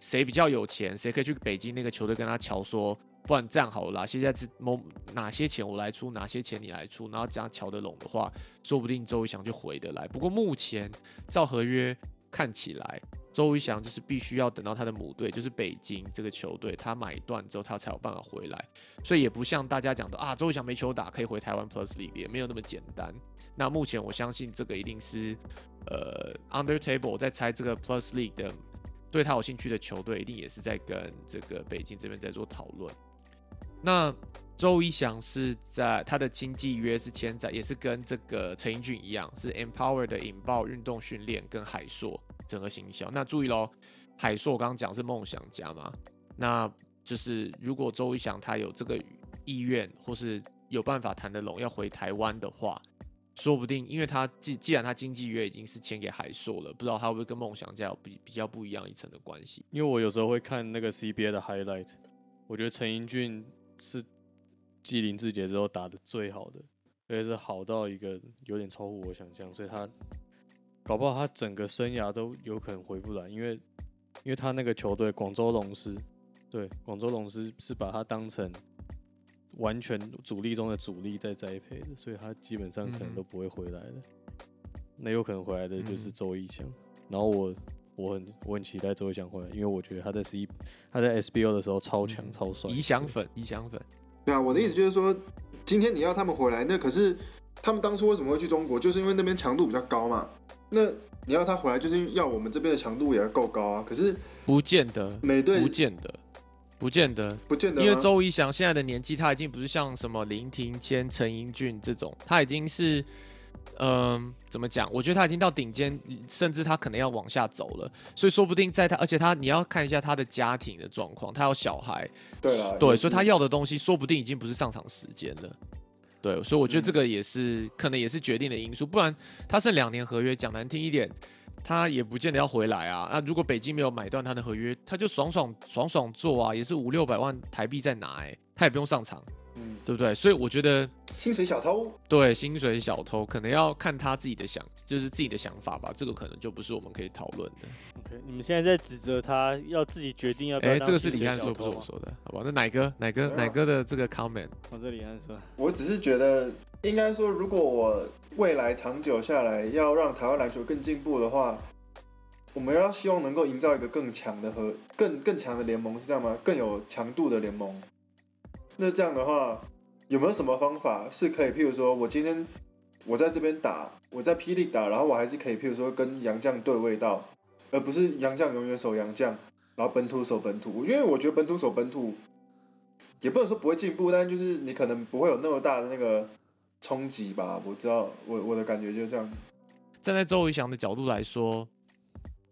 谁比较有钱，谁可以去北京那个球队跟他瞧说，不然这样好了，现在是某哪些钱我来出，哪些钱你来出，然后这样瞧得拢的话，说不定周一翔就回得来。不过目前照合约看起来。周一翔就是必须要等到他的母队，就是北京这个球队，他买断之后，他才有办法回来。所以也不像大家讲的啊，周一翔没球打可以回台湾 Plus League，也没有那么简单。那目前我相信这个一定是呃 Under Table 在猜这个 Plus League 的对他有兴趣的球队，一定也是在跟这个北京这边在做讨论。那周一翔是在他的经纪约是签在，也是跟这个陈英俊一样，是 Empower 的引爆运动训练跟海硕。整个行销，那注意喽，海硕我刚刚讲是梦想家嘛，那就是如果周一翔他有这个意愿，或是有办法谈得拢要回台湾的话，说不定，因为他既既然他经纪约已经是签给海硕了，不知道他会不会跟梦想家有比比较不一样一层的关系。因为我有时候会看那个 CBA 的 highlight，我觉得陈英俊是继林志杰之后打的最好的，而且是好到一个有点超乎我想象，所以他。搞不好他整个生涯都有可能回不来，因为因为他那个球队广州龙狮，对广州龙狮是把他当成完全主力中的主力在栽培的，所以他基本上可能都不会回来的。那有可能回来的就是周一翔，然后我我很我很期待周一翔回来，因为我觉得他在 C 他在 SBO 的时候超强超帅。理想粉，理想粉。对啊，我的意思就是说，今天你要他们回来，那可是他们当初为什么会去中国，就是因为那边强度比较高嘛。那你要他回来，就是要我们这边的强度也要够高啊。可是不见得，美队不见得，不见得，不见得。因为周一翔现在的年纪，他已经不是像什么林庭谦、陈英俊这种，他已经是，嗯，怎么讲？我觉得他已经到顶尖，甚至他可能要往下走了。所以说不定在他，而且他你要看一下他的家庭的状况，他有小孩，对啊，对，所以他要的东西说不定已经不是上场时间了。对，所以我觉得这个也是可能也是决定的因素，不然他剩两年合约，讲难听一点，他也不见得要回来啊。那如果北京没有买断他的合约，他就爽爽爽爽做啊，也是五六百万台币在拿，哎，他也不用上场。嗯，对不对？所以我觉得薪水小偷，对薪水小偷，可能要看他自己的想，就是自己的想法吧。这个可能就不是我们可以讨论的。OK，你们现在在指责他要自己决定要不要？哎，这个是李安说，不是我说的，好吧？那奶哥，奶哥，奶哥的这个 comment？我这李安说，我只是觉得，应该说，如果我未来长久下来要让台湾篮球更进步的话，我们要希望能够营造一个更强的和更更强的联盟，是这样吗？更有强度的联盟。那这样的话，有没有什么方法是可以？譬如说，我今天我在这边打，我在霹雳打，然后我还是可以，譬如说跟杨将对位到，而不是杨将永远守杨将，然后本土守本土。因为我觉得本土守本土，也不能说不会进步，但就是你可能不会有那么大的那个冲击吧。我知道，我我的感觉就是这样。站在周伟翔的角度来说。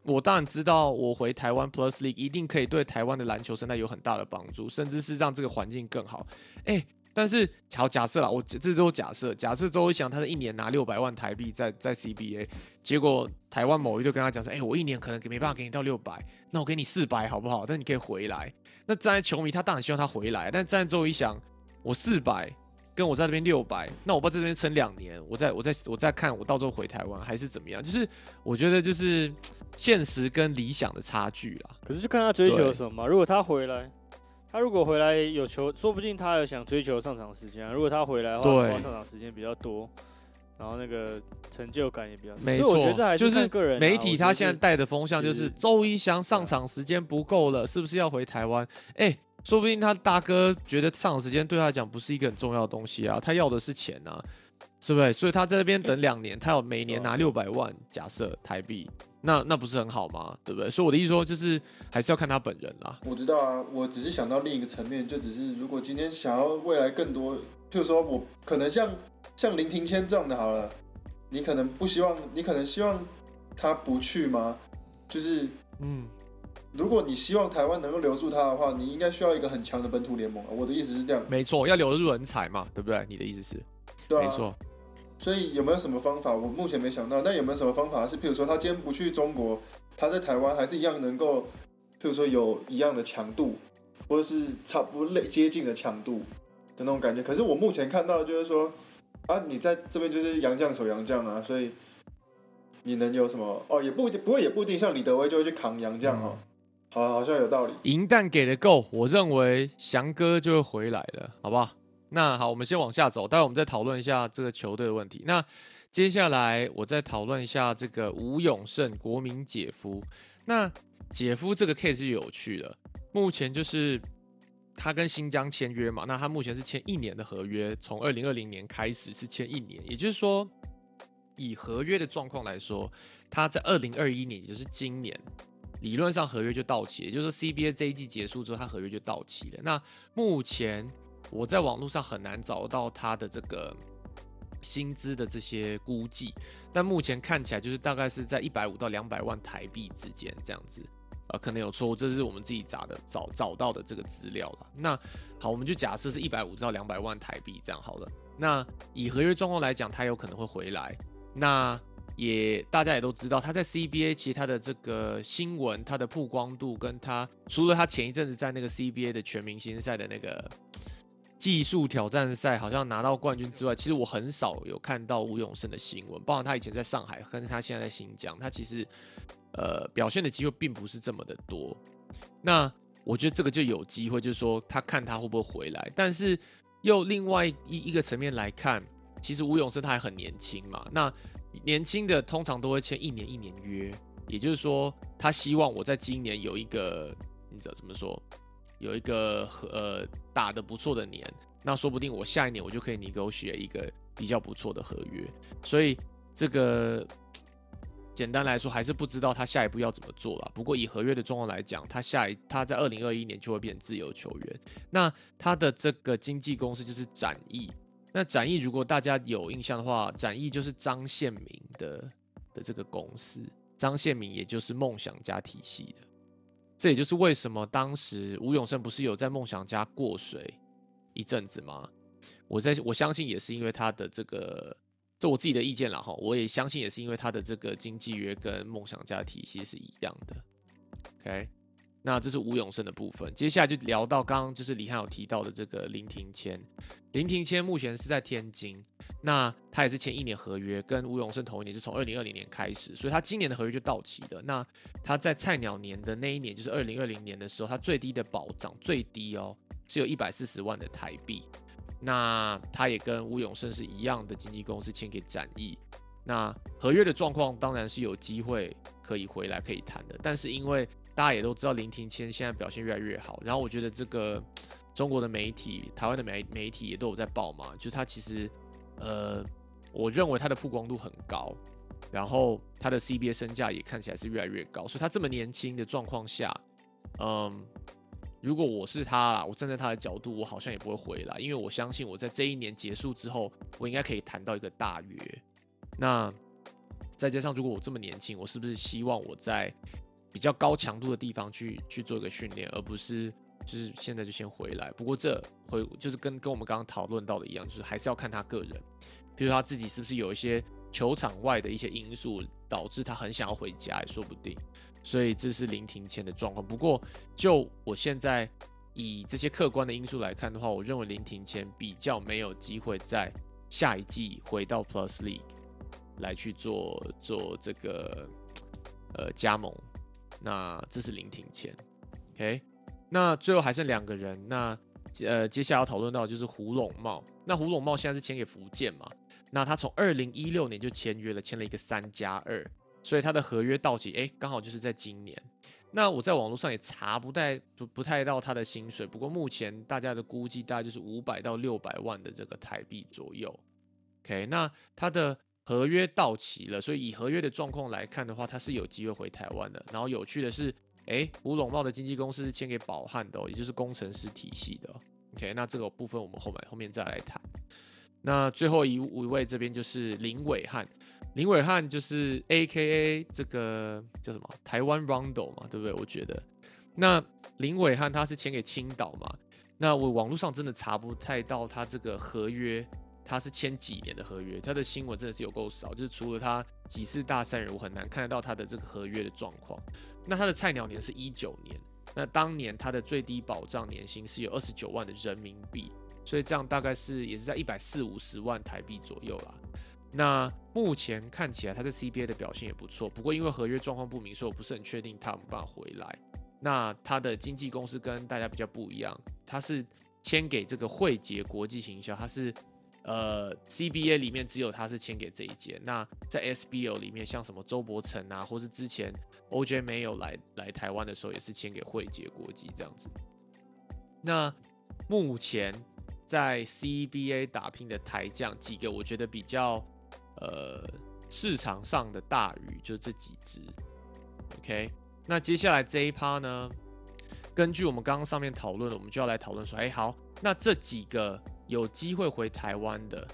我当然知道，我回台湾 Plus League 一定可以对台湾的篮球生态有很大的帮助，甚至是让这个环境更好。哎，但是好假设啦，我这都假设，假设周一翔他是一年拿六百万台币在在 CBA，结果台湾某一队跟他讲说，哎，我一年可能没办法给你到六百，那我给你四百好不好？但你可以回来。那站在球迷，他当然希望他回来，但站在周一翔，我四百。跟我在这边六百，那我不知道这边撑两年，我再我再我再看我到时候回台湾还是怎么样，就是我觉得就是 (tsk) 现实跟理想的差距啦。可是就看他追求什么。如果他回来，他如果回来有球，说不定他有想追求上场时间。如果他回来的话，上场时间比较多，然后那个成就感也比较。没错，就是个人媒体他现在带的风向就是周一翔上场时间不够了，是不是要回台湾？哎。说不定他大哥觉得上场时间对他来讲不是一个很重要的东西啊，他要的是钱啊，是不是？所以他在这边等两年，他要每年拿六百万，假设台币，那那不是很好吗？对不对？所以我的意思说，就是还是要看他本人啦。我知道啊，我只是想到另一个层面，就只是如果今天想要未来更多，就是说我可能像像林庭谦这样的好了，你可能不希望，你可能希望他不去吗？就是嗯。如果你希望台湾能够留住他的话，你应该需要一个很强的本土联盟啊！我的意思是这样。没错，要留住人才嘛，对不对？你的意思是？对啊。没错。所以有没有什么方法？我目前没想到。但有没有什么方法是，譬如说他今天不去中国，他在台湾还是一样能够，譬如说有一样的强度，或者是差不类接近的强度的那种感觉。可是我目前看到的就是说，啊，你在这边就是杨将手杨将啊，所以你能有什么？哦，也不一定，不过也不一定，像李德威就会去扛杨将哦。好，好像有道理。银弹给的够，我认为翔哥就会回来了，好不好？那好，我们先往下走，待会我们再讨论一下这个球队的问题。那接下来我再讨论一下这个吴永胜国民姐夫。那姐夫这个 case 有趣的，目前就是他跟新疆签约嘛，那他目前是签一年的合约，从二零二零年开始是签一年，也就是说，以合约的状况来说，他在二零二一年，也就是今年。理论上合约就到期，也就是说 CBA 这一季结束之后，他合约就到期了。那目前我在网络上很难找到他的这个薪资的这些估计，但目前看起来就是大概是在一百五到两百万台币之间这样子。呃，可能有错误，这是我们自己找的找找到的这个资料了。那好，我们就假设是一百五到两百万台币这样好了。那以合约状况来讲，他有可能会回来。那也大家也都知道，他在 CBA 其实他的这个新闻、他的曝光度，跟他除了他前一阵子在那个 CBA 的全明星赛的那个技术挑战赛好像拿到冠军之外，其实我很少有看到吴永胜的新闻。包括他以前在上海，跟他现在在新疆，他其实呃表现的机会并不是这么的多。那我觉得这个就有机会，就是说他看他会不会回来。但是又另外一一个层面来看，其实吴永胜他还很年轻嘛，那。年轻的通常都会签一年一年约，也就是说，他希望我在今年有一个，你知道怎么说，有一个呃打的不错的年，那说不定我下一年我就可以你给我写一个比较不错的合约。所以这个简单来说，还是不知道他下一步要怎么做了。不过以合约的状况来讲，他下一他在二零二一年就会变自由球员。那他的这个经纪公司就是展翼。那展翼，如果大家有印象的话，展翼就是张宪明的的这个公司，张宪明也就是梦想家体系的，这也就是为什么当时吴永胜不是有在梦想家过水一阵子吗？我在我相信也是因为他的这个，这我自己的意见了哈，我也相信也是因为他的这个经纪约跟梦想家体系是一样的，OK。那这是吴永胜的部分，接下来就聊到刚刚就是李汉有提到的这个林庭谦。林庭谦目前是在天津，那他也是签一年合约，跟吴永胜同一年，是从二零二零年开始，所以他今年的合约就到期了。那他在菜鸟年的那一年，就是二零二零年的时候，他最低的保障最低哦，是有一百四十万的台币。那他也跟吴永胜是一样的经纪公司签给展翼。那合约的状况当然是有机会可以回来可以谈的，但是因为大家也都知道林庭谦现在表现越来越好，然后我觉得这个中国的媒体、台湾的媒媒体也都有在报嘛，就是他其实，呃，我认为他的曝光度很高，然后他的 CBA 身价也看起来是越来越高，所以他这么年轻的状况下，嗯，如果我是他啦，我站在他的角度，我好像也不会回来，因为我相信我在这一年结束之后，我应该可以谈到一个大约。那再加上如果我这么年轻，我是不是希望我在？比较高强度的地方去去做一个训练，而不是就是现在就先回来。不过这回就是跟跟我们刚刚讨论到的一样，就是还是要看他个人，比如他自己是不是有一些球场外的一些因素导致他很想要回家也说不定。所以这是林庭谦的状况。不过就我现在以这些客观的因素来看的话，我认为林庭谦比较没有机会在下一季回到 Plus League 来去做做这个呃加盟。那这是林庭谦，OK，那最后还剩两个人，那呃接下来要讨论到就是胡龙茂，那胡龙茂现在是签给福建嘛，那他从二零一六年就签约了，签了一个三加二，所以他的合约到期，哎，刚好就是在今年。那我在网络上也查不太不不太到他的薪水，不过目前大家的估计大概就是五百到六百万的这个台币左右，OK，那他的。合约到期了，所以以合约的状况来看的话，他是有机会回台湾的。然后有趣的是，哎，吴龙茂的经纪公司是签给宝汉的，也就是工程师体系的。OK，那这个部分我们后面后面再来谈。那最后一一位这边就是林伟汉，林伟汉就是 A.K.A 这个叫什么台湾 Rondo 嘛，对不对？我觉得，那林伟汉他是签给青岛嘛？那我网络上真的查不太到他这个合约。他是签几年的合约？他的新闻真的是有够少，就是除了他几次大三人，我很难看得到他的这个合约的状况。那他的菜鸟年是一九年，那当年他的最低保障年薪是有二十九万的人民币，所以这样大概是也是在一百四五十万台币左右啦。那目前看起来他在 CBA 的表现也不错，不过因为合约状况不明，所以我不是很确定他有没有办法回来。那他的经纪公司跟大家比较不一样，他是签给这个汇捷国际行销，他是呃 CBA 里面只有他是签给这一间。那在 SBL 里面，像什么周伯成啊，或是之前 OJ 没有来来台湾的时候，也是签给汇杰国际这样子。那目前在 CBA 打拼的台将几个，我觉得比较呃市场上的大鱼，就这几只。OK，那接下来这一趴呢，根据我们刚刚上面讨论的，我们就要来讨论说，哎，好，那这几个有机会回台湾的，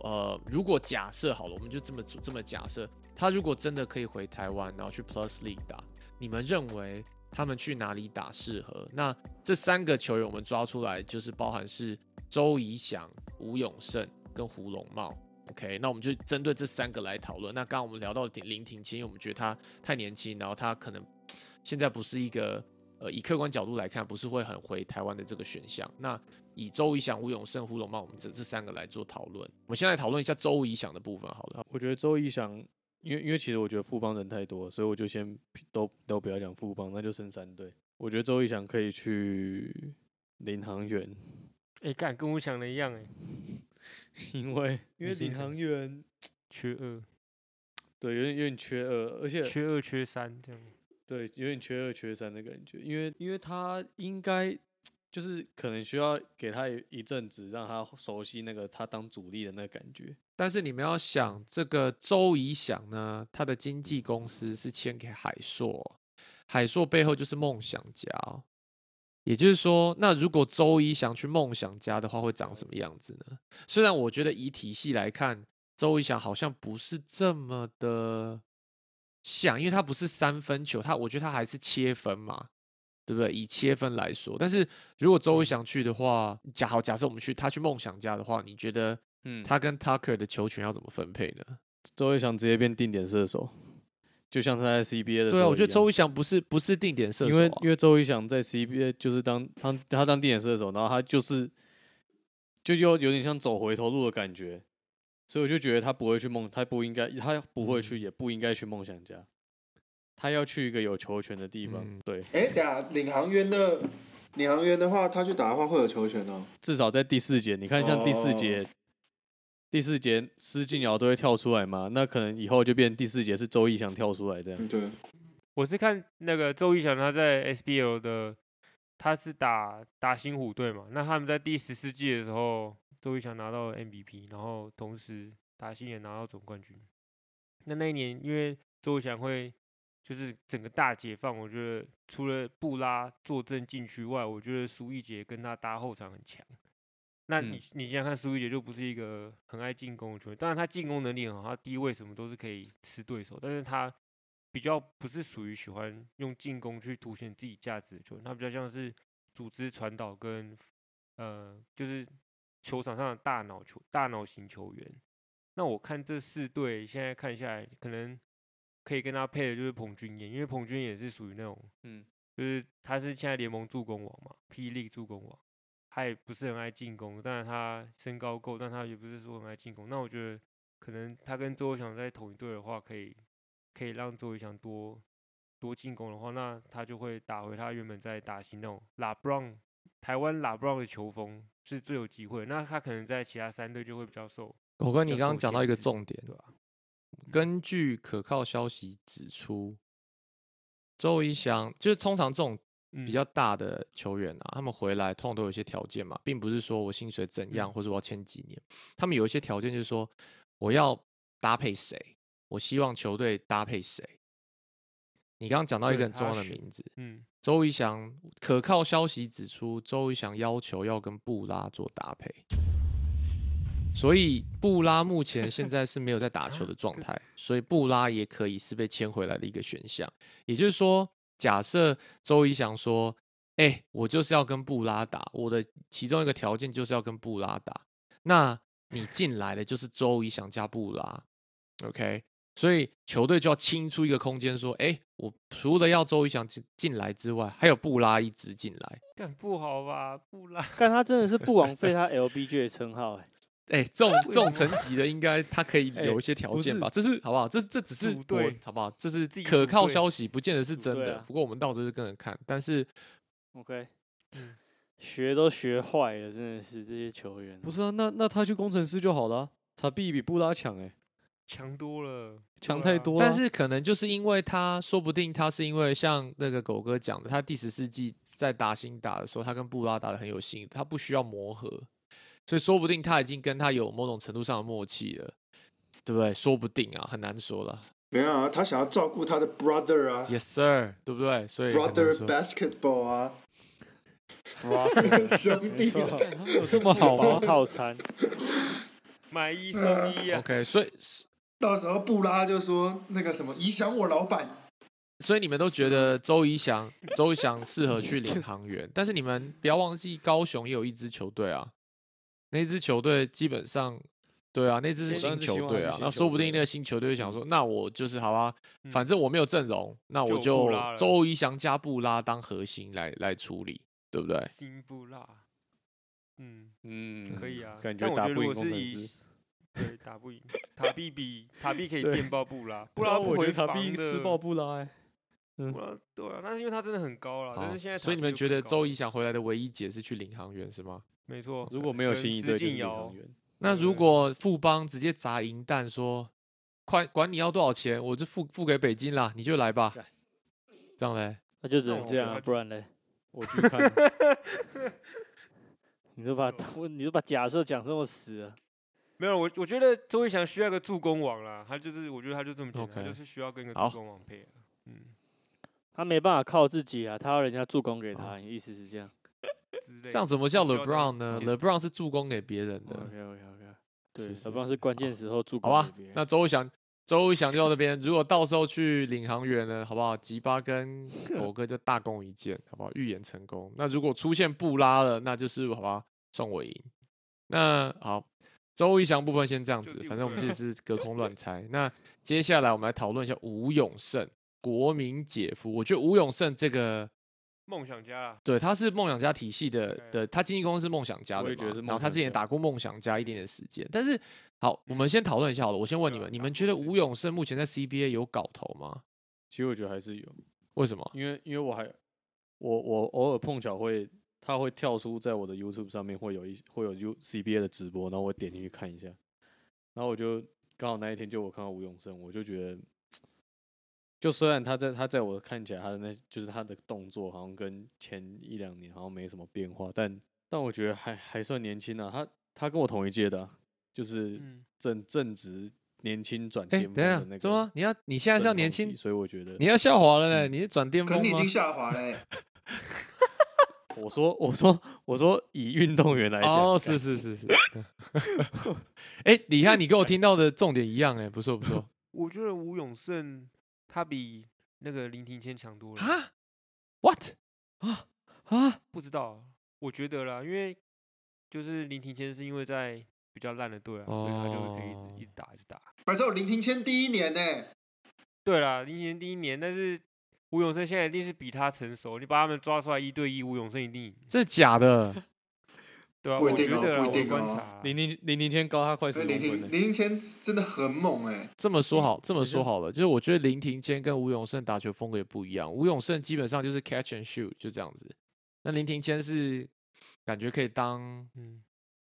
呃，如果假设好了，我们就这么这么假设，他如果真的可以回台湾，然后去 Plus League 打，你们认为他们去哪里打适合？那这三个球员我们抓出来，就是包含是周怡翔、吴永胜跟胡龙茂。OK，那我们就针对这三个来讨论。那刚刚我们聊到林廷谦，我们觉得他太年轻，然后他可能现在不是一个呃以客观角度来看，不是会很回台湾的这个选项。那以周怡翔、吴永胜、胡龙茂，我们这这三个来做讨论。我们先来讨论一下周怡翔的部分，好了。我觉得周怡翔，因为因为其实我觉得富邦人太多，所以我就先都都不要讲富邦，那就剩三队。我觉得周怡翔可以去领航员。哎，干跟我想的一样哎。(laughs) 因为 (laughs) 因为领航员 (laughs) 缺二，对，有点有点缺二，而且缺二缺三这样，对，有点缺二缺三的感觉。因为因为他应该就是可能需要给他一阵子，让他熟悉那个他当主力的那个感觉。但是你们要想，这个周怡翔呢，他的经纪公司是签给海硕，海硕背后就是梦想家。也就是说，那如果周一翔去梦想家的话，会长什么样子呢？虽然我觉得以体系来看，周一翔好像不是这么的像，因为他不是三分球，他我觉得他还是切分嘛，对不对？以切分来说，但是如果周一翔去的话，假好假设我们去他去梦想家的话，你觉得，嗯，他跟 Tucker 的球权要怎么分配呢？周一翔直接变定点射手。就像他在 CBA 的时候对啊，我觉得周一翔不是不是定点射手，因为因为周一翔在 CBA 就是当他他当定点射手，然后他就是就又有点像走回头路的感觉，所以我就觉得他不会去梦，他不应该，他不会去，也不应该去梦想家，他要去一个有球权的地方。对，哎，等下领航员的领航员的话，他去打的话会有球权哦，至少在第四节，你看像第四节。第四节施晋瑶都会跳出来嘛？那可能以后就变第四节是周逸翔跳出来这样。对，我是看那个周逸翔他在 SBL 的，他是打打新虎队嘛。那他们在第十四季的时候，周逸翔拿到 MVP，然后同时打新也拿到总冠军。那那一年因为周逸翔会就是整个大解放，我觉得除了布拉坐镇禁区外，我觉得苏奕杰跟他搭后场很强。那你你现在看苏一杰就不是一个很爱进攻的球员，当然他进攻能力很好，他低位什么都是可以吃对手，但是他比较不是属于喜欢用进攻去凸显自己价值的球员，他比较像是组织传导跟呃就是球场上的大脑球大脑型球员。那我看这四队现在看下来，可能可以跟他配的就是彭俊彦，因为彭俊也是属于那种嗯，就是他是现在联盟助攻王嘛，霹雳助攻王。他也不是很爱进攻，但是他身高够，但他也不是说很爱进攻。那我觉得可能他跟周伟翔在同一队的话，可以可以让周伟翔多多进攻的话，那他就会打回他原本在打新那种拉布朗台湾拉布朗的球风是最有机会。那他可能在其他三队就会比较受。我跟你刚刚讲到一个重点，对吧？根据可靠消息指出，周伟翔就是通常这种。比较大的球员啊，他们回来通常都有一些条件嘛，并不是说我薪水怎样或者我要签几年，他们有一些条件就是说我要搭配谁，我希望球队搭配谁。你刚刚讲到一个很重要的名字，嗯，周一翔，可靠消息指出，周一翔要求要跟布拉做搭配，所以布拉目前现在是没有在打球的状态，所以布拉也可以是被签回来的一个选项，也就是说。假设周一翔说：“哎，我就是要跟布拉打，我的其中一个条件就是要跟布拉打。那你进来的就是周一翔加布拉，OK？所以球队就要清出一个空间，说，哎，我除了要周瑜翔进进来之外，还有布拉一直进来。干不好吧，布拉。但他真的是不枉费他 LBJ 的称号哎。哎，这种 (laughs) 这种层级的，应该他可以有一些条件吧？这是好不好？这这只是对好不好？这是可靠消息，不见得是真的。不过我们到时候就跟着看。但是，OK，嗯，学都学坏了，真的是这些球员。不是啊，那那他去工程师就好了。查必比布拉强哎，强多了，强太多了。但是可能就是因为他，说不定他是因为像那个狗哥讲的，他第十世纪在打新打的时候，他跟布拉打的很有心，他不需要磨合。所以说不定他已经跟他有某种程度上的默契了，对不对？说不定啊，很难说了。没有啊，他想要照顾他的 brother 啊，Yes sir，对不对？所以 brother basketball 啊，(laughs) 兄弟，(laughs) 有这么好吗？套餐 (laughs) 买一送一啊。OK，所以到时候布拉就说那个什么，影响我老板。所以你们都觉得周怡翔，周怡翔适合去领航员，但是你们不要忘记，高雄也有一支球队啊。那支球队基本上，对啊，那支是新球队啊，那说不定那个新球队想说，那我就是好啊，反正我没有阵容，那我就周怡翔加布拉当核心来来处理，对不对？新布拉，嗯嗯，可以啊，感觉打不赢工程师，对，打不赢塔比比塔比可以 (laughs) 电爆布拉，布拉我觉得塔比吃爆布拉，哎，布拉对啊，那是因为他真的很高了，但是现在所以你们觉得周怡翔回来的唯一解是去领航员是吗？没错，如果没有新一队就是那如果富邦直接砸银弹说，快管你要多少钱，我就付付给北京啦，你就来吧。这样嘞，那就只能这样，不然嘞，(laughs) 我去看。(laughs) 你都把你都把假设讲这么死啊？没有，我我觉得周一翔需要一个助攻王啦，他就是我觉得他就这么简单，就是需要跟一个助攻王配。嗯，他没办法靠自己啊，他要人家助攻给他，意思是这样。(laughs) 这样怎么叫 LeBron 呢？LeBron 是助攻给别人的。OK OK OK，对，LeBron 是关键时候助攻。好吧，那周翔，周翔就到这边。如果到时候去领航员呢，好不好？吉巴跟 (laughs) 狗哥就大功一件，好不好？预言成功。那如果出现布拉了，那就是好吧，算我赢。那好，周一翔部分先这样子，反正我们这是隔空 (laughs) 乱猜。那接下来我们来讨论一下吴永胜，国民姐夫。我觉得吴永胜这个。梦想家，对，他是梦想家体系的的，他经纪公司是梦想家的嘛，然后他之前打过梦想家一点点时间，但是好，我们先讨论一下好了，我先问你们，你们觉得吴永胜目前在 CBA 有搞头吗？其实我觉得还是有，为什么？因为因为我还我我偶尔碰巧会，他会跳出在我的 YouTube 上面会有一会有 U CBA 的直播，然后我点进去看一下，然后我就刚好那一天就我看到吴永胜，我就觉得。就虽然他在他在我看起来他的那就是他的动作好像跟前一两年好像没什么变化，但但我觉得还还算年轻啊。他他跟我同一届的，就是正正值年轻转巅峰的那个。怎么？你要你现在是要年轻？所以我觉得你要下滑了嘞，你是转巅峰可你已经下滑嘞。(laughs) 我说我说我说以运动员来讲，哦，是是是是。哎，你看 (laughs) 你跟我听到的重点一样哎，不错不错。我觉得吴永胜。他比那个林庭谦强多了啊？What？啊啊？不知道，我觉得啦，因为就是林庭谦是因为在比较烂的队啊，所以他就可以一直打一直打。反正林庭谦第一年呢？对啦，林庭谦第一年，但是吴永胜现在一定是比他成熟。你把他们抓出来一对一，吴永胜一定赢。这假的？对啊，不一定哦，不一定哦。林林林林谦高他快十公分林林谦真的很猛哎。这么说好，这么说好了，就是我觉得林庭谦跟吴永胜打球风格也不一样。吴永胜基本上就是 catch and shoot 就这样子，那林庭谦是感觉可以当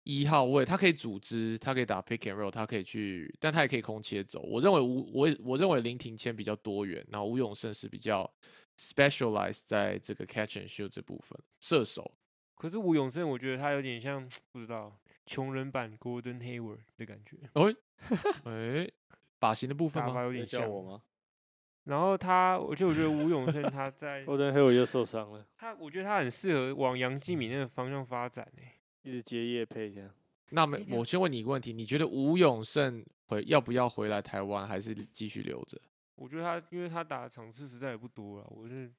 一号位，他可以组织，他可以打 pick and roll，他可以去，但他也可以空切走。我认为吴我我认为林庭谦比较多元，然后吴永胜是比较 specialize 在这个 catch and shoot 这部分射手。可是吴永胜，我觉得他有点像不知道穷人版 Gordon Hayward 的感觉。哎，哎，发型的部分吗？有点像我吗？然后他，而且我觉得吴永胜他在 (laughs) Golden Hayward 又受伤了。他，我觉得他很适合往杨继敏那个方向发展诶，一直接叶配这样。那么我先问你一个问题，你觉得吴永胜回要不要回来台湾，还是继续留着？我觉得他，因为他打的场次实在也不多了，我是。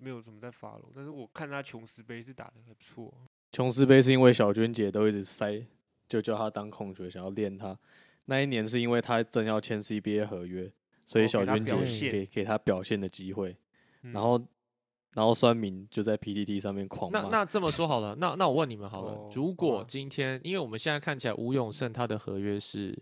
没有什么在发了，但是我看他琼斯杯是打的还不错。琼斯杯是因为小娟姐都一直塞，就叫他当控球，想要练他。那一年是因为他正要签 CBA 合约，所以小娟姐给给他表现的机会，嗯然后然后酸民就在 PDD 上面狂骂。那那这么说好了，那那我问你们好了，哦如果今天，因为我们现在看起来吴永胜他的合约是，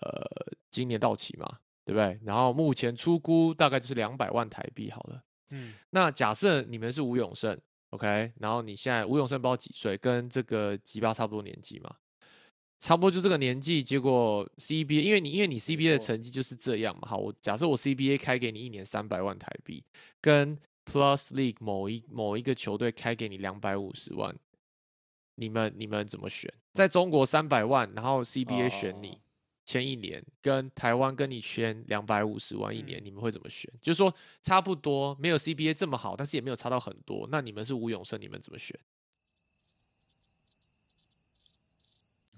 呃，今年到期嘛，对不对？然后目前出估大概就是两百万台币好了。嗯，那假设你们是吴永胜，OK，然后你现在吴永胜不知道几岁，跟这个吉巴差不多年纪嘛，差不多就这个年纪，结果 CBA，因为你因为你 CBA 的成绩就是这样嘛，好，我假设我 CBA 开给你一年三百万台币，跟 Plus League 某一某一个球队开给你两百五十万，你们你们怎么选？在中国三百万，然后 CBA 选你。哦签一年，跟台湾跟你签两百五十万一年，嗯你们会怎么选？就是说差不多，没有 CBA 这么好，但是也没有差到很多。那你们是吴永胜，你们怎么选？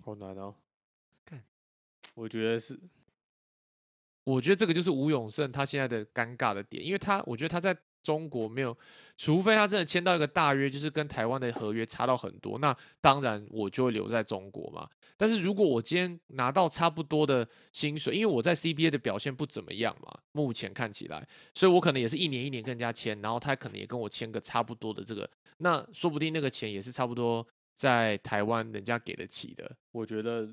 好难哦看。我觉得是我觉得这个就是吴永胜他现在的尴尬的点，因为他我觉得他在中国没有，除非他真的签到一个大约，就是跟台湾的合约差到很多，那当然我就会留在中国嘛。但是如果我今天拿到差不多的薪水，因为我在 CBA 的表现不怎么样嘛，目前看起来，所以我可能也是一年一年跟人家签，然后他可能也跟我签个差不多的这个，那说不定那个钱也是差不多在台湾人家给得起的。我觉得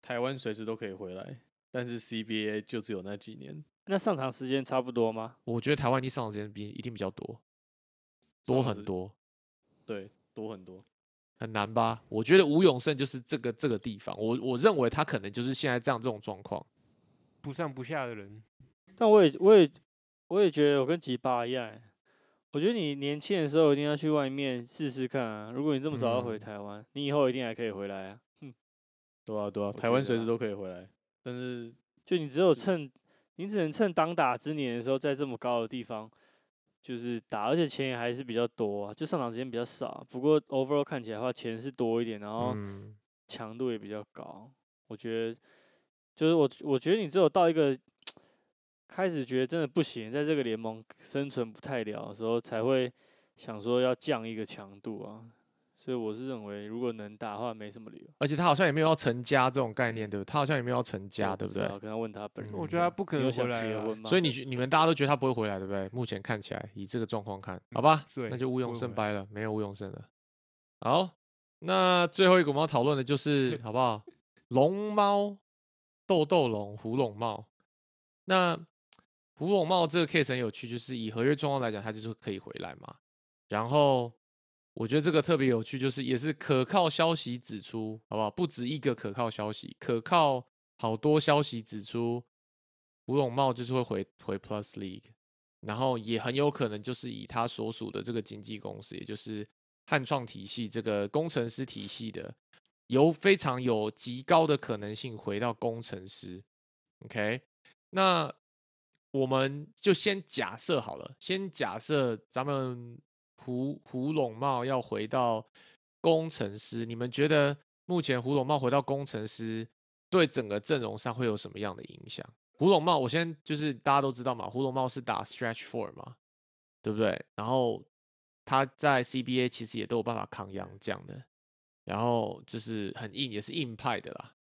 台湾随时都可以回来，但是 CBA 就只有那几年，那上场时间差不多吗？我觉得台湾一上场时间比一定比较多，多很多。对，多很多。很难吧？我觉得吴永胜就是这个这个地方，我我认为他可能就是现在这样这种状况。不上不下的人，但我也我也我也觉得我跟吉巴一样欸，我觉得你年轻的时候一定要去外面试试看啊。如果你这么早要回嗯台湾，你以后一定还可以回来啊。对啊，对啊，台湾随时都可以回来，但是就你只有趁你只能趁当打之年的时候，在这么高的地方就是打，而且钱也还是比较多啊，就上场时间比较少啊。不过 overall 看起来的话，钱是多一点，然后嗯，强度也比较高。我觉得就是我我觉得你只有到一个开始觉得真的不行，在这个联盟生存不太了的时候，才会想说要降一个强度啊。所以我是认为，如果能打的话，没什么理由。而且他好像也没有要成家这种概念，对不对？他好像也没有要成家，对不对？我知道可能问他本人。我觉得他不可能回来？所以你你们大家都觉得他不会回来，对不对？目前看起来，以这个状况看，好吧，那就吴永胜掰了，没有吴永胜了。好，那最后一个我们要讨论的就是 (laughs) 好不好？龙猫、豆豆龙、胡龙茂。那胡龙茂这个 case 很有趣，就是以合约状况来讲，他就是可以回来嘛。然后我觉得这个特别有趣，就是也是可靠消息指出，好不好？不止一个可靠消息，可靠好多消息指出，胡龙茂就是会回回 Plus League，然后也很有可能就是以他所属的这个经纪公司，也就是汉创体系这个工程师体系的，有非常有极高的可能性回到工程师。OK，那我们就先假设好了，先假设咱们胡胡龙茂要回到工程师，你们觉得目前胡龙茂回到工程师对整个阵容上会有什么样的影响？胡龙茂，我先就是大家都知道嘛，胡龙茂是打 stretch four 嘛，对不对？然后他在 CBA 其实也都有办法抗洋将的，然后就是很硬，也是硬派的啦。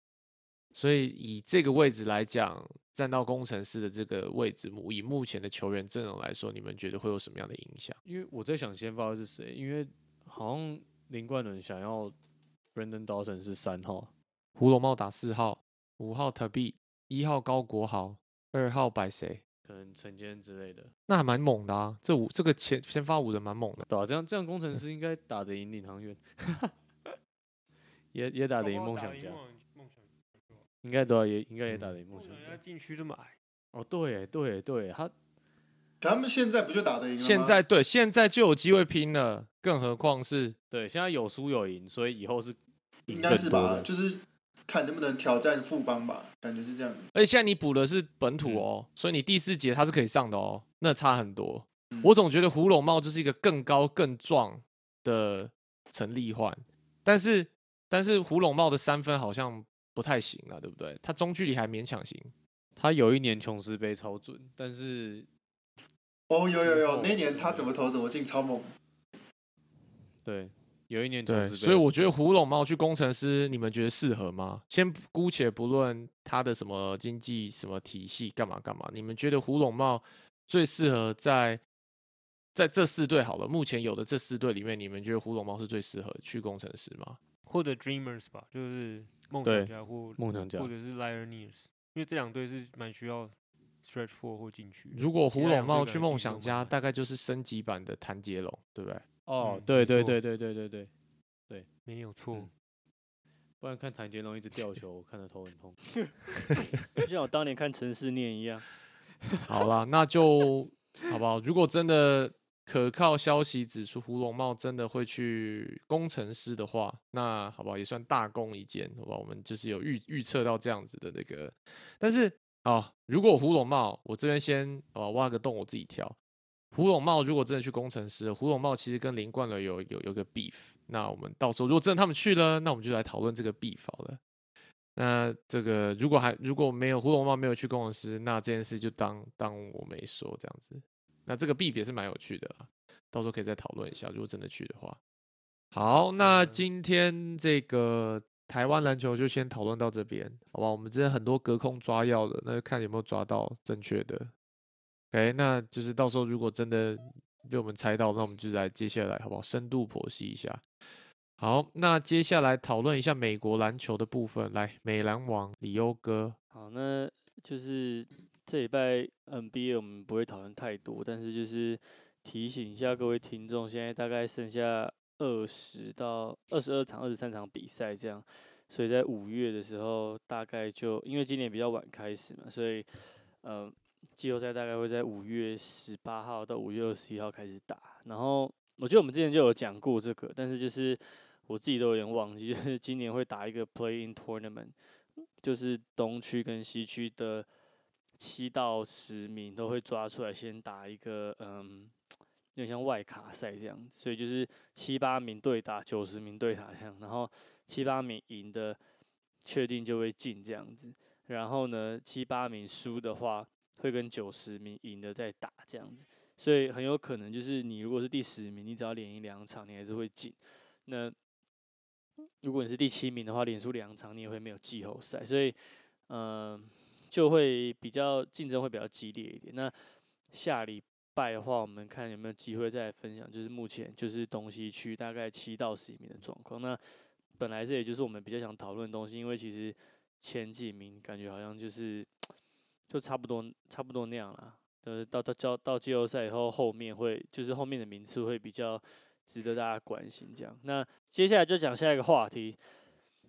所以以这个位置来讲，站到工程师的这个位置，目以目前的球员阵容来说，你们觉得会有什么样的影响？因为我在想先发的是谁，因为好像林冠伦想要 Brandon Dawson 是三号，胡龙茂打四号，五号特币，一号高国豪，二号摆谁？可能陈坚之类的，那还蛮猛的啊！这五这个前先发五人蛮猛的。对啊，这样这样工程师应该打得赢领航员，(laughs) 也也打得赢梦想家，(laughs) 应该都要，也应该也打得赢梦梦想家。想家禁区这么矮，哦，对耶对对，他可他们现在不就打得赢了吗？现在对，现在就有机会拼了，更何况是对现在有输有赢，所以以后是赢应该是吧。就是看能不能挑战富邦吧，感觉是这样的。而且现在你补的是本土嗯哦，所以你第四节他是可以上的哦，那差很多。嗯我总觉得胡龙茂就是一个更高更壮的陈立焕，但是但是胡龙茂的三分好像不太行了，对不对？他中距离还勉强行。他有一年琼斯杯超准，但是哦，有有有，那一年他怎么投怎么进，超猛。对有一年琼斯杯，所以我觉得胡龙茂去工程师，你们觉得适合吗？先姑且不论他的什么经济什么体系干嘛干嘛，你们觉得胡龙茂最适合在在这四队好了，目前有的这四队里面，你们觉得胡龙茂是最适合去工程师吗？或者 Dreamers 吧，就是梦想家或梦想家或者是 Lioneers，因为这两队是蛮需要 stretch four 或禁区的。如果胡龙茂去梦想家，大概就是升级版的谭杰龙，对不对？哦嗯，没错对对对对对对对，没有错，嗯不然看谭杰龙一直吊球，我看得头很痛。(laughs) 就像我当年看陈世念一样。好啦，那就 (laughs) 好不好？如果真的可靠消息指出胡龙茂真的会去工程师的话，那好不好也算大功一件，好吧？我们就是有预预测到这样子的那个，但是啊，如果胡龙茂，我这边先啊挖个洞我自己跳。胡龙茂如果真的去工程师，胡龙茂其实跟林冠伦有有有个 beef，那我们到时候如果真的他们去了，那我们就来讨论这个 beef 好了。那这个如果还如果没有胡龙茂没有去工程师，那这件事就当当我没说这样子。那这个 beef 也是蛮有趣的，到时候可以再讨论一下，如果真的去的话。好，那嗯今天这个台湾篮球就先讨论到这边，好吧？我们之前很多隔空抓药的，那就看有没有抓到正确的。OK，那就是到时候如果真的被我们猜到，那我们就来接下来好不好？深度剖析一下。好，那接下来讨论一下美国篮球的部分。来，美篮王李优哥，好，那就是这礼拜 NBA 我们不会讨论太多，但是就是提醒一下各位听众，现在大概剩下二十到二十二场、二十三场比赛这样，所以在五月的时候大概就因为今年比较晚开始嘛，所以呃季后赛大概会在五月十八号到五月二十一号开始打。然后我觉得我们之前就有讲过这个，但是就是我自己都有点忘记，就是今年会打一个 Play-in Tournament。就是东区跟西区的七到十名都会抓出来，先打一个嗯，有点像外卡赛这样，所以就是七八名对打，九十名对打这样，然后七八名赢的确定就会进这样子，然后呢七八名输的话会跟九十名赢的再打这样子，所以很有可能就是你如果是第十名，你只要连赢两场，你还是会进。那如果你是第七名的话，连输两场你也会没有季后赛，所以嗯、就会比较竞争会比较激烈一点。那下礼拜的话，我们看有没有机会再分享，就是目前就是东西区大概七到十名的状况。那本来这也就是我们比较想讨论的东西，因为其实前几名感觉好像就是就差不多差不多那样啦。呃，到到到到季后赛以后，后面会就是后面的名次会比较值得大家关心。这样，那接下来就讲下一个话题，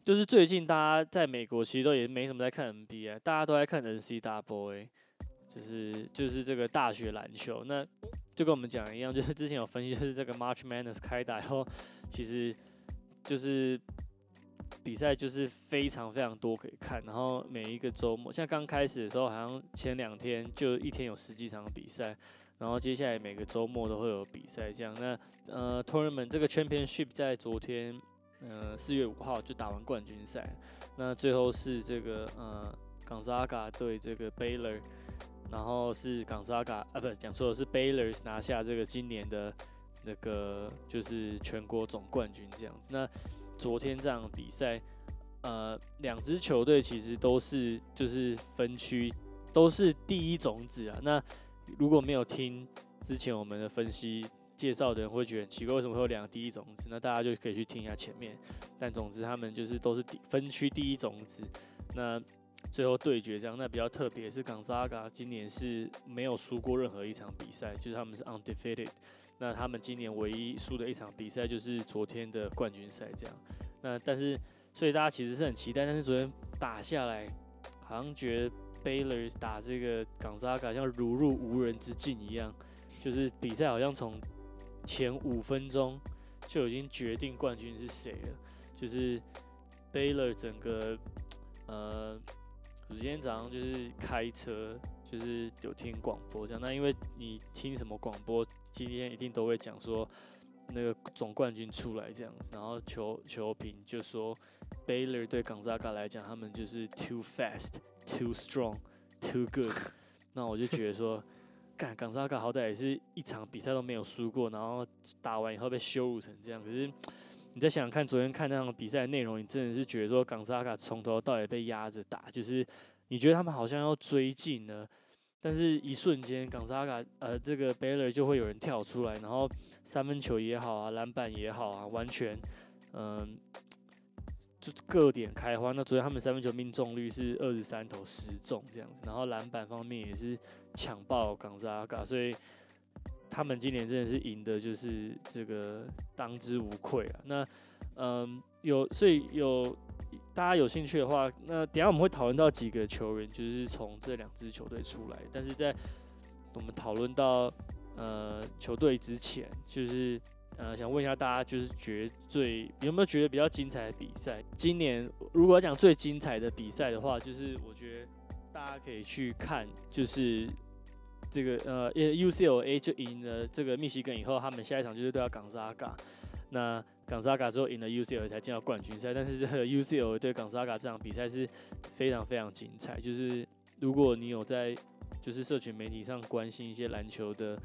就是最近大家在美国其实都也没什么在看 NBA，大家都在看 NCAA，就是就是这个大学篮球。那就跟我们讲一样，就是之前有分析，就是这个 March Madness 开打以后，其实就是比赛就是非常非常多可以看，然后每一个周末，像刚开始的时候，好像前两天就一天有十几场比赛，然后接下来每个周末都会有比赛，这样。那呃，tournament 这个 championship 在昨天呃四月五号就打完冠军赛，那最后是这个呃冈萨嘎对这个 Baylor，然后是冈萨嘎啊不讲错了是 Baylor 拿下这个今年的那个就是全国总冠军这样子。那昨天这场比赛，呃，两支球队其实都是就是分区都是第一种子啊。那如果没有听之前我们的分析介绍的人，会觉得很奇怪，为什么会有两个第一种子？那大家就可以去听一下前面。但总之他们就是都是第分区第一种子，那最后对决这样。那比较特别是冈萨嘎今年是没有输过任何一场比赛，就是他们是 undefeated。那他们今年唯一输的一场比赛就是昨天的冠军赛，这样。那但是，所以大家其实是很期待，但是昨天打下来，好像觉得 Baylor 打这个冈萨嘎像如入无人之境一样，就是比赛好像从前五分钟就已经决定冠军是谁了，就是 Baylor 整个，呃，我今天早上就是开车，就是有听广播这样。那因为你听什么广播，今天一定都会讲说那个总冠军出来这样子，然后球球评就说 Baylor 对冈萨嘎来讲，他们就是 too fast, too strong, too good。(laughs) 那我就觉得说，干冈萨卡好歹也是一场比赛都没有输过，然后打完以后被羞辱成这样，可是你再想想看，昨天看那场比赛的内容，你真的是觉得说，冈萨卡从头到尾被压着打，就是你觉得他们好像要追进了，但是一瞬间，冈萨卡呃这个 Baylor 就会有人跳出来，然后三分球也好啊，篮板也好啊，完全嗯。各点开花。那昨天他们三分球命中率是二十三投十中这样子，然后篮板方面也是抢爆冈萨嘎，所以他们今年真的是赢的，就是这个当之无愧啊。那嗯，有所以有大家有兴趣的话，那等下我们会讨论到几个球员，就是从这两支球队出来。但是在我们讨论到呃球队之前，就是。呃，想问一下大家，就是觉得最有没有觉得比较精彩的比赛？今年如果要讲最精彩的比赛的话，就是我觉得大家可以去看，就是这个呃，UCLA 就赢了这个密西根以后，他们下一场就是对到港沙嘎。那港沙嘎之后赢了 UCLA 才进到冠军赛，但是这个 UCLA 对港沙嘎这场比赛是非常非常精彩。就是如果你有在就是社群媒体上关心一些篮球的。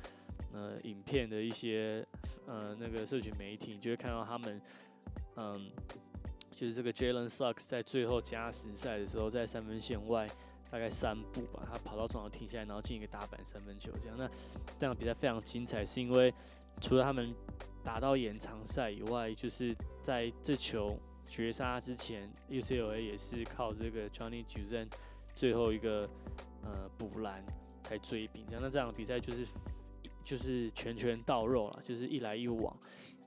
呃，影片的一些呃那个社群媒体，就会看到他们，嗯，就是这个 Jalen Sucks 在最后加时赛的时候，在三分线外大概三步吧，他跑到中场停下来，然后进一个打板三分球，这样。那这场比赛非常精彩，是因为除了他们打到延长赛以外，就是在这球绝杀之前，UCLA 也是靠这个 Johnny Juzang 最后一个呃补篮才追平，这样。那这场比赛就是。就是拳拳到肉了，就是一来一往。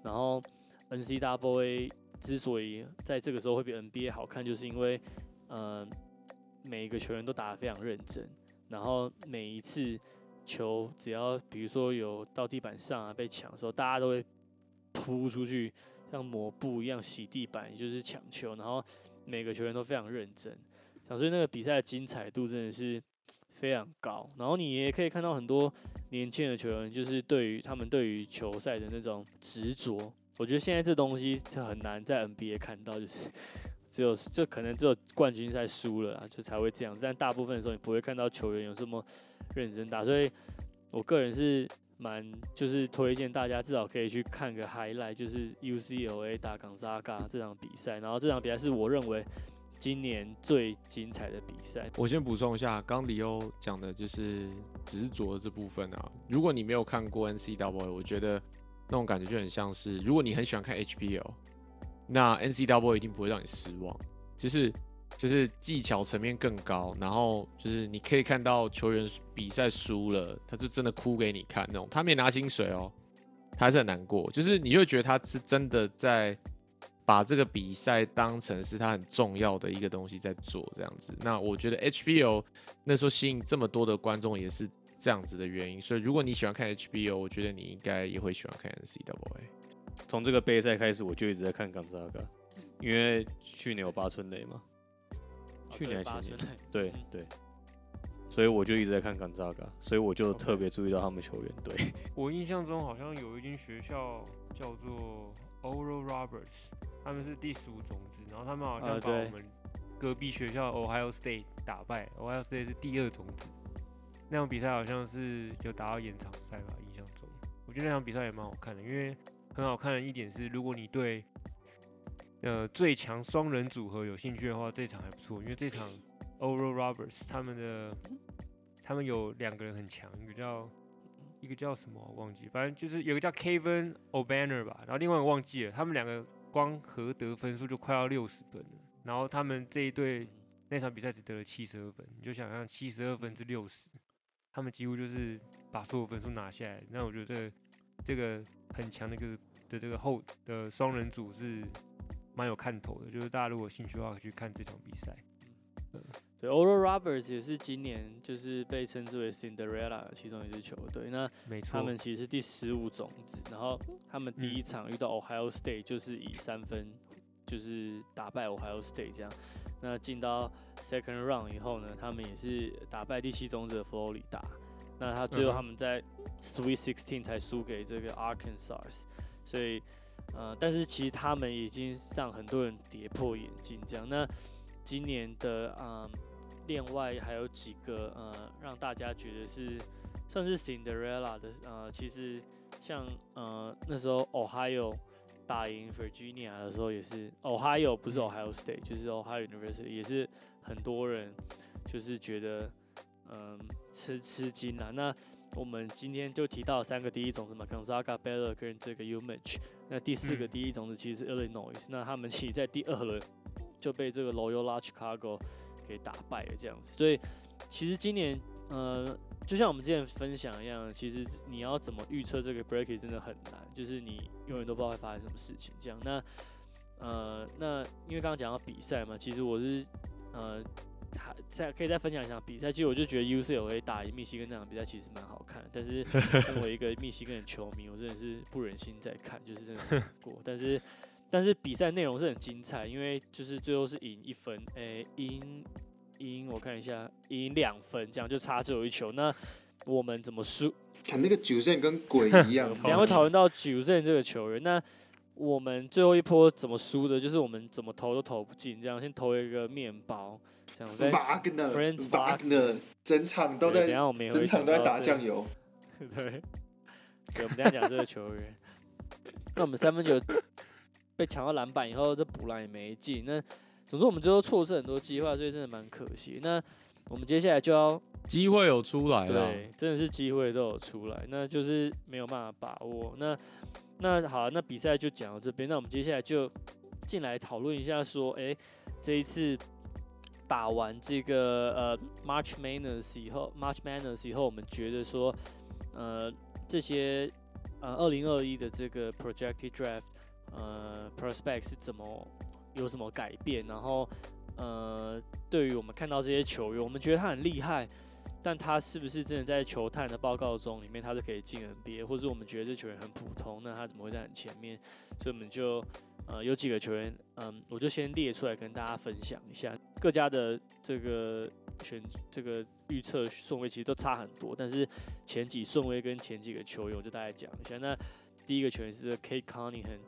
然后 N C W A 之所以在这个时候会比 N B A 好看，就是因为，呃，每一个球员都打得非常认真。然后每一次球只要比如说有到地板上啊被抢的时候，大家都会扑出去，像抹布一样洗地板，也就是抢球。然后每个球员都非常认真，所以那个比赛的精彩度真的是非常高。然后你也可以看到很多。年轻的球员就是对于他们对于球赛的那种执着，我觉得现在这东西是很难在 NBA 看到，就是 (laughs) 只有就可能只有冠军赛输了啊，就才会这样。但大部分的时候你不会看到球员有这么认真打，所以我个人是蛮就是推荐大家至少可以去看个 highlight，就是 UCLA 打冈萨嘎这场比赛。然后这场比赛是我认为。今年最精彩的比赛，我先补充一下，刚李欧讲的就是执着这部分啊。如果你没有看过 NCW，我觉得那种感觉就很像是，如果你很喜欢看 HBL，那 NCW 一定不会让你失望。就是就是技巧层面更高，然后就是你可以看到球员比赛输了，他就真的哭给你看那种。他没拿薪水哦，他还是很难过。就是你会觉得他是真的在。把这个比赛当成是他很重要的一个东西在做，这样子。那我觉得 HBO 那时候吸引这么多的观众也是这样子的原因。所以如果你喜欢看 HBO，我觉得你应该也会喜欢看 NCAA。从这个杯赛开始，我就一直在看冈萨嘎，因为去年有八村垒嘛，去年前年对对，所以我就一直在看冈萨嘎，所以我就特别注意到他们球员。对 (laughs) 我印象中好像有一间学校叫做 Oral Roberts。他们是第十五种子，然后他们好像把我们隔壁学校 Ohio State 打败，Ohio State 是第二种子。那场比赛好像是有打到延长赛吧，印象中。我觉得那场比赛也蛮好看的，因为很好看的一点是，如果你对呃最强双人组合有兴趣的话，这场还不错。因为这场 (laughs) Oral Roberts 他们的他们有两个人很强，一个叫一个叫什么我忘记，反正就是有个叫 Kevin O'Banner 吧，然后另外一个忘记了，他们两个。光合得分数就快要六十分了，然后他们这一队那场比赛只得了七十二分，你就想象七十二分之六十，他们几乎就是把所有分数拿下来。那我觉得这个很强的一个的这个后的双人组是蛮有看头的，就是大家如果兴趣的话，可以去看这场比赛。嗯对，Oral Roberts 也是今年就是被称之为 Cinderella 其中一支球队。那他们其实是第十五种子，然后他们第一场遇到 Ohio State 就是以三分就是打败 Ohio State 这样。那进到 Second Round 以后呢，他们也是打败第七种子的佛罗里达。那他最后他们在 Sweet Sixteen 才输给这个 Arkansas。所以呃，但是其实他们已经让很多人跌破眼镜这样。那今年的嗯。另外还有几个呃，让大家觉得是算是 Cinderella 的呃，其实像呃那时候 Ohio 打赢 Virginia 的时候也是 Ohio 不是 Ohio State，就是 Ohio University，也是很多人就是觉得嗯吃吃惊了。那我们今天就提到三个第一种子嘛，Gonzaga、Baylor 跟这个 UMich。那第四个第一种子其实是 Illinois，那他们其实在第二轮就被这个 Loyola Chicago 给打败了这样子。所以其实今年呃，就像我们之前分享一样，其实你要怎么预测这个 break 真的很难，就是你永远都不知道会发生什么事情。这样，那呃，那因为刚刚讲到比赛嘛，其实我是呃。还再可以再分享一下比赛，其实我就觉得 UCLA 打赢密西根那场比赛其实蛮好看，但是 (laughs) 身为一个密西根的球迷，我真的是不忍心再看，就是真的难过。但是但是比赛内容是很精彩，因为就是最后是赢一分，诶，赢赢我看一下，赢两分，这样就差最后一球。那我们怎么输？看那个九胜跟鬼一样。(laughs) 两会讨论到九胜这个球员，那我们最后一波怎么输的？就是我们怎么投都投不进，这样先投一个面包。瓦格纳，瓦格纳，整场都在，整场都在打酱油。(laughs) 对，对，我们等下讲这个球员。那我们三分球被抢到篮板以后，这补篮也没进。那总之我们最后错失很多机会，所以真的蛮可惜。那我们接下来就要机会有出来了，对，真的是机会都有出来，那就是没有办法把握。那那好，那比赛就讲到这边。那我们接下来就进来讨论一下，说，哎，这一次。打完这个呃 March Madness 以后，March Madness 以后，我们觉得说，呃，这些呃二零二一的这个 Projected Draft 呃 Prospect 是怎么有什么改变？然后呃，对于我们看到这些球员，我们觉得他很厉害，但他是不是真的在球探的报告中里面他是可以进 NBA？或者我们觉得这球员很普通，那他怎么会在很前面？所以我们就。呃，有几个球员，嗯，我就先列出来跟大家分享一下。各家的这个选这个预测顺位其实都差很多，但是前几顺位跟前几个球员，我就大概讲一下。那第一个球员是 K. Cunningham，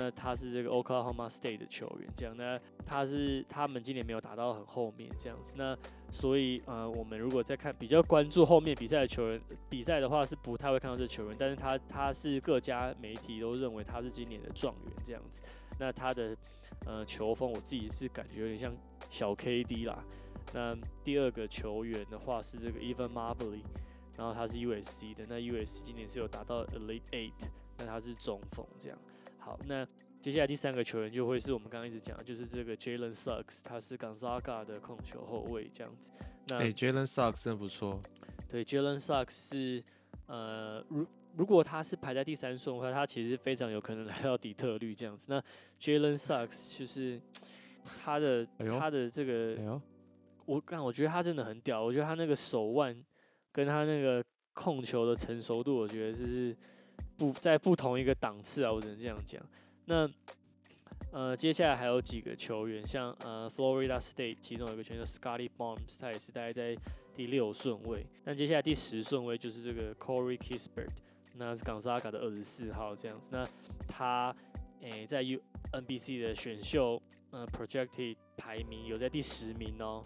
那他是这个 Oklahoma State 的球员，这样。那他是他们今年没有打到很后面这样子。那所以呃，我们如果在看比较关注后面比赛的球员比赛的话，是不太会看到这球员，但是他他是各家媒体都认为他是今年的状元这样子。那他的呃球风，我自己是感觉有点像小 KD 啦。那第二个球员的话是这个 Evan Mobley，然后他是 USC 的。那 USC 今年是有达到 Elite Eight，那他是中锋这样。好，那接下来第三个球员就会是我们刚刚一直讲的，就是这个 Jalen Sucks，他是 Gonzaga 的控球后卫这样子。那 Jalen Sucks 真的不错。对，Jalen Sucks 是呃如。如果他是排在第三顺的话，他其实非常有可能 (laughs) 来到底特律这样子。那 Jalen Sucks 就是他的他的这个，我看我觉得他真的很屌。我觉得他那个手腕跟他那个控球的成熟度，我觉得就是不在不同一个档次啊，我只能这样讲。那呃，接下来还有几个球员，像呃 Florida State 其中有一个球员叫 Scotty Barnes，他也是大概在第六顺位。那接下来第十顺位就是这个 Corey Kispert。那是冈萨卡的二十四号这样子，那他诶在 U NBC 的选秀呃 Projected 排名有在第十名哦，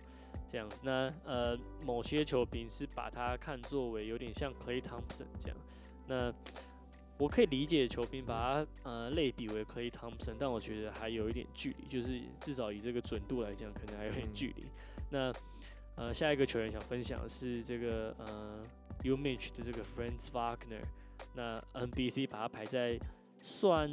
这样子，那呃某些球评是把他看作为有点像 Clay Thompson 这样，那我可以理解球评把他呃类比为 Clay Thompson，但我觉得还有一点距离，就是至少以这个准度来讲，可能还有点距离。那呃下一个球员想分享的是这个呃 U Mitch 的这个 Franz Wagner。那 NBC 把他排在算，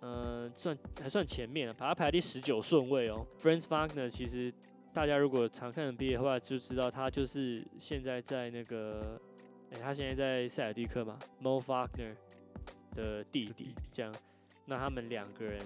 呃，算还算前面了，把他排第十九顺位哦。Franz Wagner 其实大家如果常看 NBA 的话，就知道他就是现在在那个，哎，他现在在塞尔蒂克嘛，Mo Wagner 的弟弟这样。那他们两个人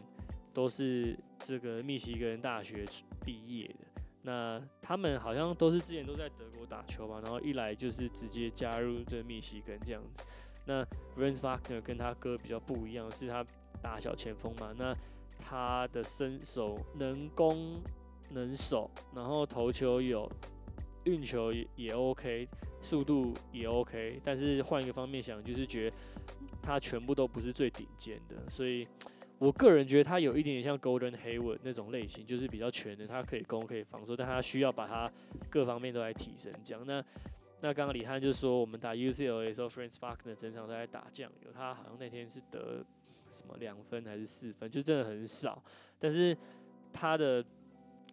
都是这个密西根大学毕业的。那他们好像都是之前都在德国打球嘛，然后一来就是直接加入这密西根这样子。那 n s Wagner 跟他哥比较不一样，是他打小前锋嘛。那他的身手能攻能守，然后投球有，运球也也 OK，速度也 OK。但是换一个方面想，就是觉得他全部都不是最顶尖的。所以我个人觉得他有一点点像 Golden Hayward 那种类型，就是比较全的，他可以攻可以防守，但他需要把他各方面都来提升。这样那。那刚刚李翰就说，我们打 UCLA 的时候，Franz Wagner 整场都在打酱油，他好像那天是得什么两分还是四分，就真的很少。但是他的，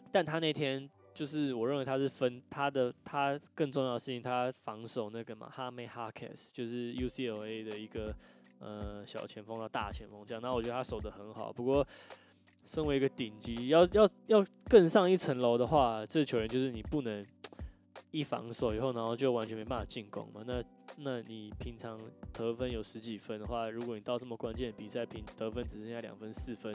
但他那天就是我认为他是分他的，他更重要的事情，他防守那个嘛，哈梅哈克斯就是 UCLA 的一个呃小前锋到大前锋这样。那我觉得他守得很好，不过。身为一个顶级，要要要更上一层楼的话，这球员就是你不能一防守以后，然后就完全没办法进攻嘛。那那你平常得分有十几分的话，如果你到这么关键的比赛，平得分只剩下两分四分，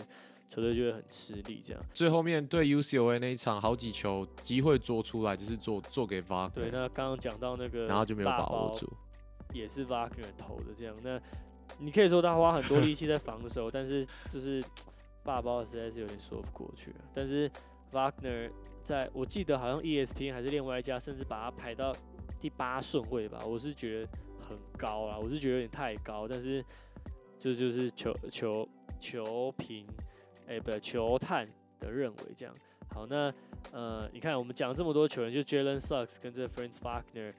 球队就会很吃力。这样最后面对 UCLA 那一场，好几球机会做出来，就是做做给 Wagner，对，那刚刚讲到那个，然后就没有把握住，也是 Wagner 投的这样。那你可以说他花很多力气在防守，(laughs) 但是就是。霸包实在是有点说不过去，但是 Wagner 在我记得好像 ESPN 还是另外一家，甚至把他排到第八顺位吧，我是觉得很高啊，我是觉得有点太高，但是这就是球球球评，哎，不对，球探的认为这样。好，那呃，你看我们讲这么多球员，就 Jalen Suggs 跟这 Franz Wagner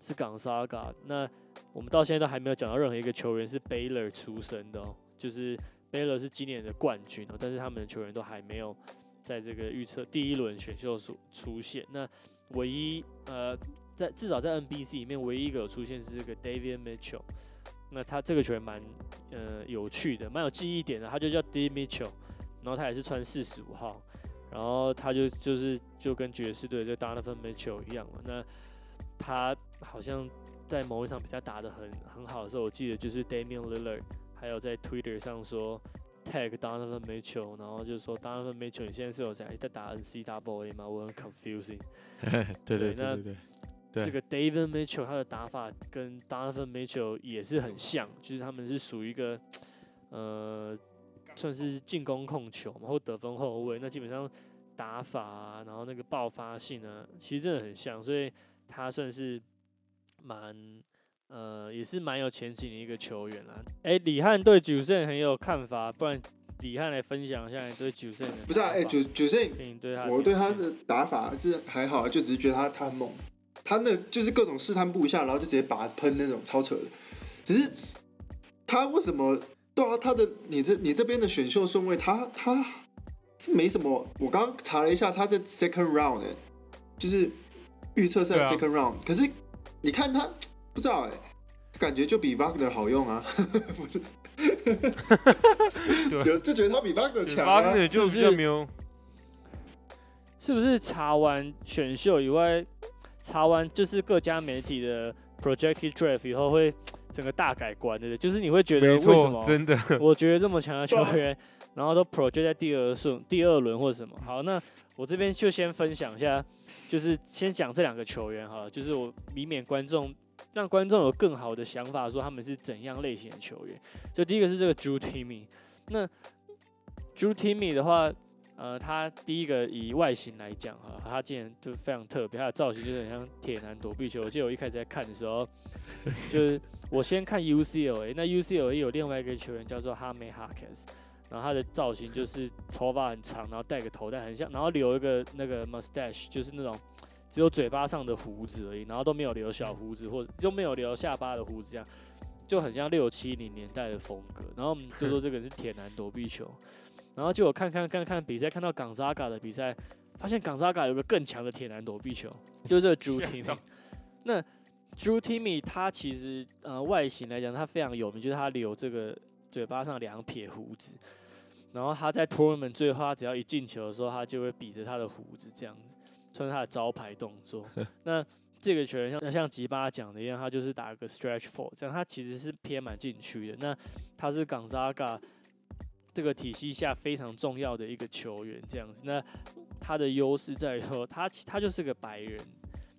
是港沙嘎，那我们到现在都还没有讲到任何一个球员是 Baylor 出身的哦，就是。Baylor 是今年的冠军哦，但是他们的球员都还没有在这个预测第一轮选秀出出现。那唯一呃，在至少在 NBC 里面，唯一一个有出现是这个 David Mitchell。那他这个球员蛮呃有趣的，蛮有记忆点的。他就叫 David Mitchell，然后他也是穿四十五号，然后他就就是就跟爵士队这 Donovan Mitchell 一样嘛。那他好像在某一场比赛打得很很好的时候，我记得就是 Damian Lillard。还有在 Twitter 上说 tag Donovan Mitchell，然后就说 Donovan Mitchell，你现在是有在在打 NCAA 吗？我很 confusing。对对对对对。这个 David Mitchell 他的打法跟 Donovan Mitchell 也是很像，就是他们是属于一个呃算是进攻控球嘛，或得分后卫。那基本上打法啊，然后那个爆发性呢，其实真的很像，所以他算是蛮。呃，也是蛮有前景的一个球员啦。哎，李汉对九胜很有看法，不然李汉来分享一下你对九胜的。不是啊，哎，九九胜，我对他的打法是还好，就只是觉得他他很猛，他那就是各种试探步一下，然后就直接把喷那种超扯的。只是他为什么对啊？他的你这你这边的选秀顺位，他他是没什么。我刚刚查了一下，他在 second round，就是预测赛 second round，可是你看他。不知道哎，感觉就比 Wagner 好用啊，(laughs) 不是？(laughs) 有就觉得他比 Wagner 强啊，是不是？没有？是不是查完选秀以外，查完就是各家媒体的 projected draft 以后，会整个大改观对不对？就是你会觉得为什么？真的？(laughs) 我觉得这么强的球员，(laughs) 然后都 project 在第二顺、第二轮或者什么？好，那我这边就先分享一下，就是先讲这两个球员哈，就是我以免观众。让观众有更好的想法，说他们是怎样类型的球员。就第一个是这个 Drew Timmy，那 Drew Timmy 的话，呃，他第一个以外形来讲哈，他竟然就非常特别，他的造型就是很像铁男躲避球。我记得我一开始在看的时候，(laughs) 就是我先看 UCLA，那 UCLA 有另外一个球员叫做 h a m e Harkes，然后他的造型就是头发很长，然后戴个头戴很像，然后留一个那个 mustache，就是那种。只有嘴巴上的胡子而已，然后都没有留小胡子，或者都没有留下巴的胡子，这样就很像六七零年代的风格。然后我们就说这个是铁男躲避球，然后就我看看看看比赛，看到港沙嘎的比赛，发现港沙嘎有个更强的铁男躲避球，就是这个 (laughs) Drew Timmy。那 Drew Timmy 他其实呃外形来讲，他非常有名，就是他留这个嘴巴上两撇胡子，然后他在 Tournament 最后他只要一进球的时候，他就会比着他的胡子这样子。算是他的招牌动作。(laughs) 那这个球员像像吉巴讲的一样，他就是打个 stretch four，这样他其实是偏蛮禁区的。那他是港扎嘎这个体系下非常重要的一个球员，这样子。那他的优势在于说，他他就是个白人，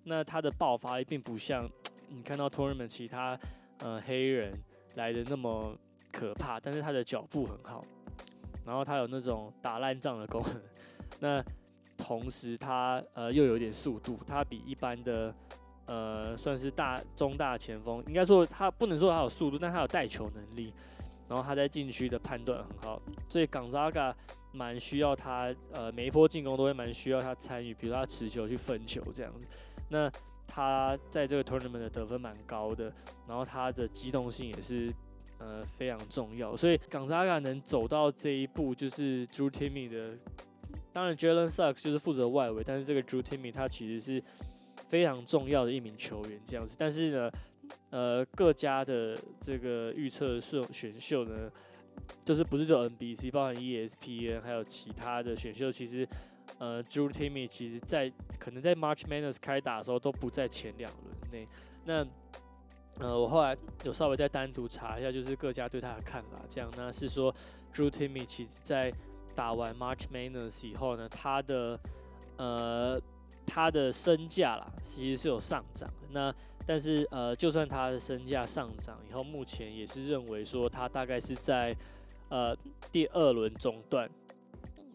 那他的爆发力并不像你看到 tournament 其他呃黑人来的那么可怕，但是他的脚步很好，然后他有那种打烂仗的功能。那同时，他呃又有点速度，他比一般的呃算是大中大前锋，应该说他不能说他有速度，但他有带球能力，然后他在禁区的判断很好，所以港扎嘎蛮需要他，呃每一波进攻都会蛮需要他参与，比如他持球去分球这样子。那他在这个 tournament 的得分蛮高的，然后他的机动性也是呃非常重要。所以冈萨嘎能走到这一步，就是 Drew Timmy 的，当然 Jalen Sucks 就是负责外围，但是这个 Drew Timmy 他其实是非常重要的一名球员这样子。但是呢，呃，各家的这个预测选选秀呢，就是不是只有 NBC，包含 ESPN 还有其他的选秀，其实呃，Drew Timmy 其实在可能在 March Madness 开打的时候都不在前两轮内。那呃，我后来有稍微再单独查一下，就是各家对他的看法。这样，那是说 Drew Timmy 其实在打完 March Madness 以后呢，他的呃他的身价啦，其实是有上涨的。那但是呃，就算他的身价上涨以后，目前也是认为说他大概是在呃第二轮中段。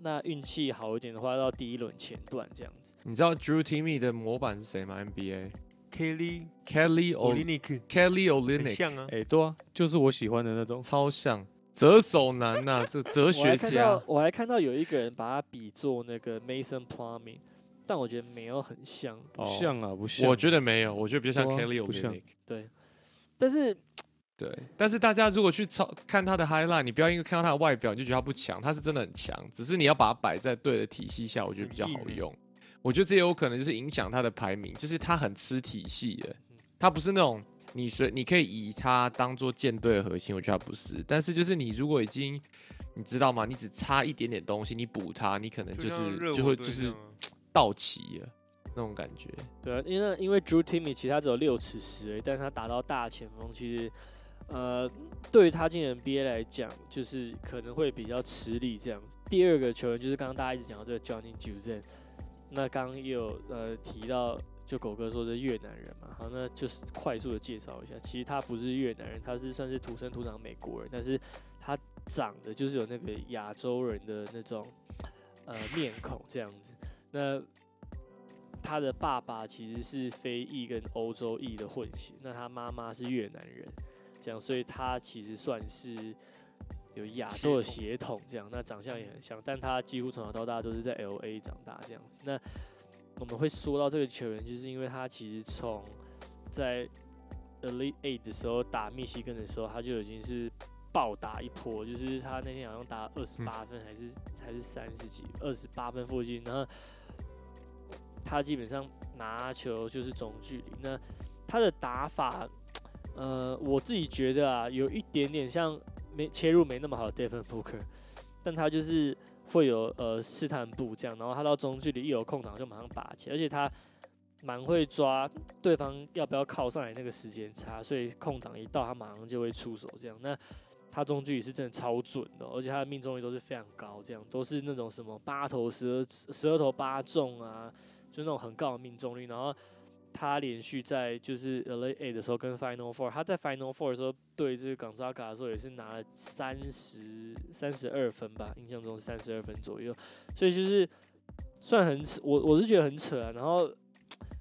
那运气好一点的话，到第一轮前段这样子。你知道 Drew Timmy 的模板是谁吗？NBA Kelly Kelly Olynyk Kelly Olynyk 像啊，哎、对啊，就是我喜欢的那种。超像折手男呐、这 (laughs) 哲学家。我还看到有一个人把他比作那个 Mason Plumbing，但我觉得没有很像。不像啊，不像。我觉得没有，我觉得比较像 Kelly 不像 Olynyk。对，但是对，但是大家如果去抄看他的 highlight，你不要因为看到他的外表你就觉得他不强，他是真的很强，只是你要把它摆在对的体系下，我觉得比较好用。我觉得这也有可能就是影响他的排名，就是他很吃体系的，他不是那种你随你可以以他当做舰队的核心，我觉得他不是。但是就是你如果已经你知道吗？你只差一点点东西，你补他，你可能就是就火会就是到齐了那种感觉。对啊，因为因为 Drew Timmy 其实他只有六尺十而已，但是他打到大前锋，其实呃，对于他进 NBA 来讲，就是可能会比较吃力这样子。第二个球员就是刚刚大家一直讲到这个 Johnny j u z e n 那刚刚也有呃提到，就狗哥说是越南人嘛，好，那就是快速的介绍一下，其实他不是越南人，他是算是土生土长美国人，但是他长得就是有那个亚洲人的那种呃面孔这样子。那他的爸爸其实是非裔跟欧洲裔的混血，那他妈妈是越南人，这样，所以他其实算是有亚洲的血统，这样，那长相也很像，但他几乎从小到大都是在 L A 长大这样子。那我们会说到这个球员，就是因为他其实从在 Elite Eight 的时候打密西根的时候，他就已经是暴打一波，就是他那天好像打二十八分还是、还是三十几，二十八分附近，然后他基本上拿球就是中距离。那他的打法，呃，我自己觉得啊，有一点点像没切入没那么好的 Devin Booker，但他就是会有呃试探步这样，然后他到中距离一有空档就马上拔起，而且他蛮会抓对方要不要靠上来那个时间差，所以空档一到他马上就会出手这样。那他中距离是真的超准的、而且他的命中率都是非常高，这样都是那种什么八投十二十二投八中啊，就那种很高的命中率。然后他连续在就是 LA A 的时候跟 Final Four，他在 Final Four 的时候对这个冈萨卡的时候也是拿了三十三十二分吧，印象中三十二分左右，所以就是算很扯，我我是觉得很扯啊。然后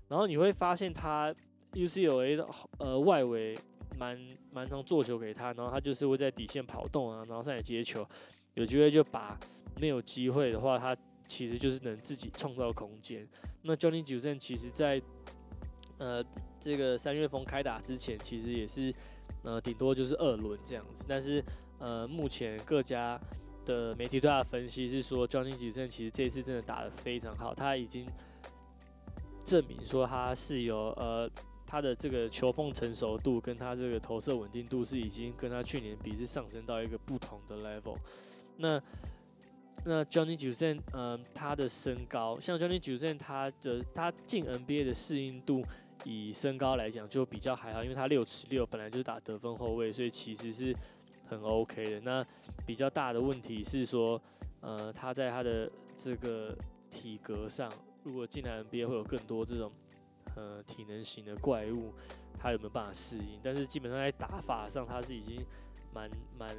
然后你会发现他 UCLA 的呃外围蛮蛮常做球给他，然后他就是会在底线跑动啊，然后上来接球，有机会就把，没有机会的话，他其实就是能自己创造空间。那 Johnny j u s e n 其实在呃这个三月风开打之前，其实也是呃顶多就是二轮这样子，但是呃目前各家的媒体对他的分析是说，Johnny j u s e n 其实这次真的打得非常好，他已经证明说他是有呃他的这个球风成熟度跟他这个投射稳定度是已经跟他去年比是上升到一个不同的 level。那那 Johnny j u s e n 嗯，他的身高，像 Johnny j u s e n 他的他进 NBA 的适应度，以身高来讲就比较还好，因为他六尺六，本来就是打得分后卫，所以其实是很 OK 的。那比较大的问题是说，呃，他在他的这个体格上，如果进来 NBA 会有更多这种呃体能型的怪物，他有没有办法适应？但是基本上在打法上，他是已经蛮蛮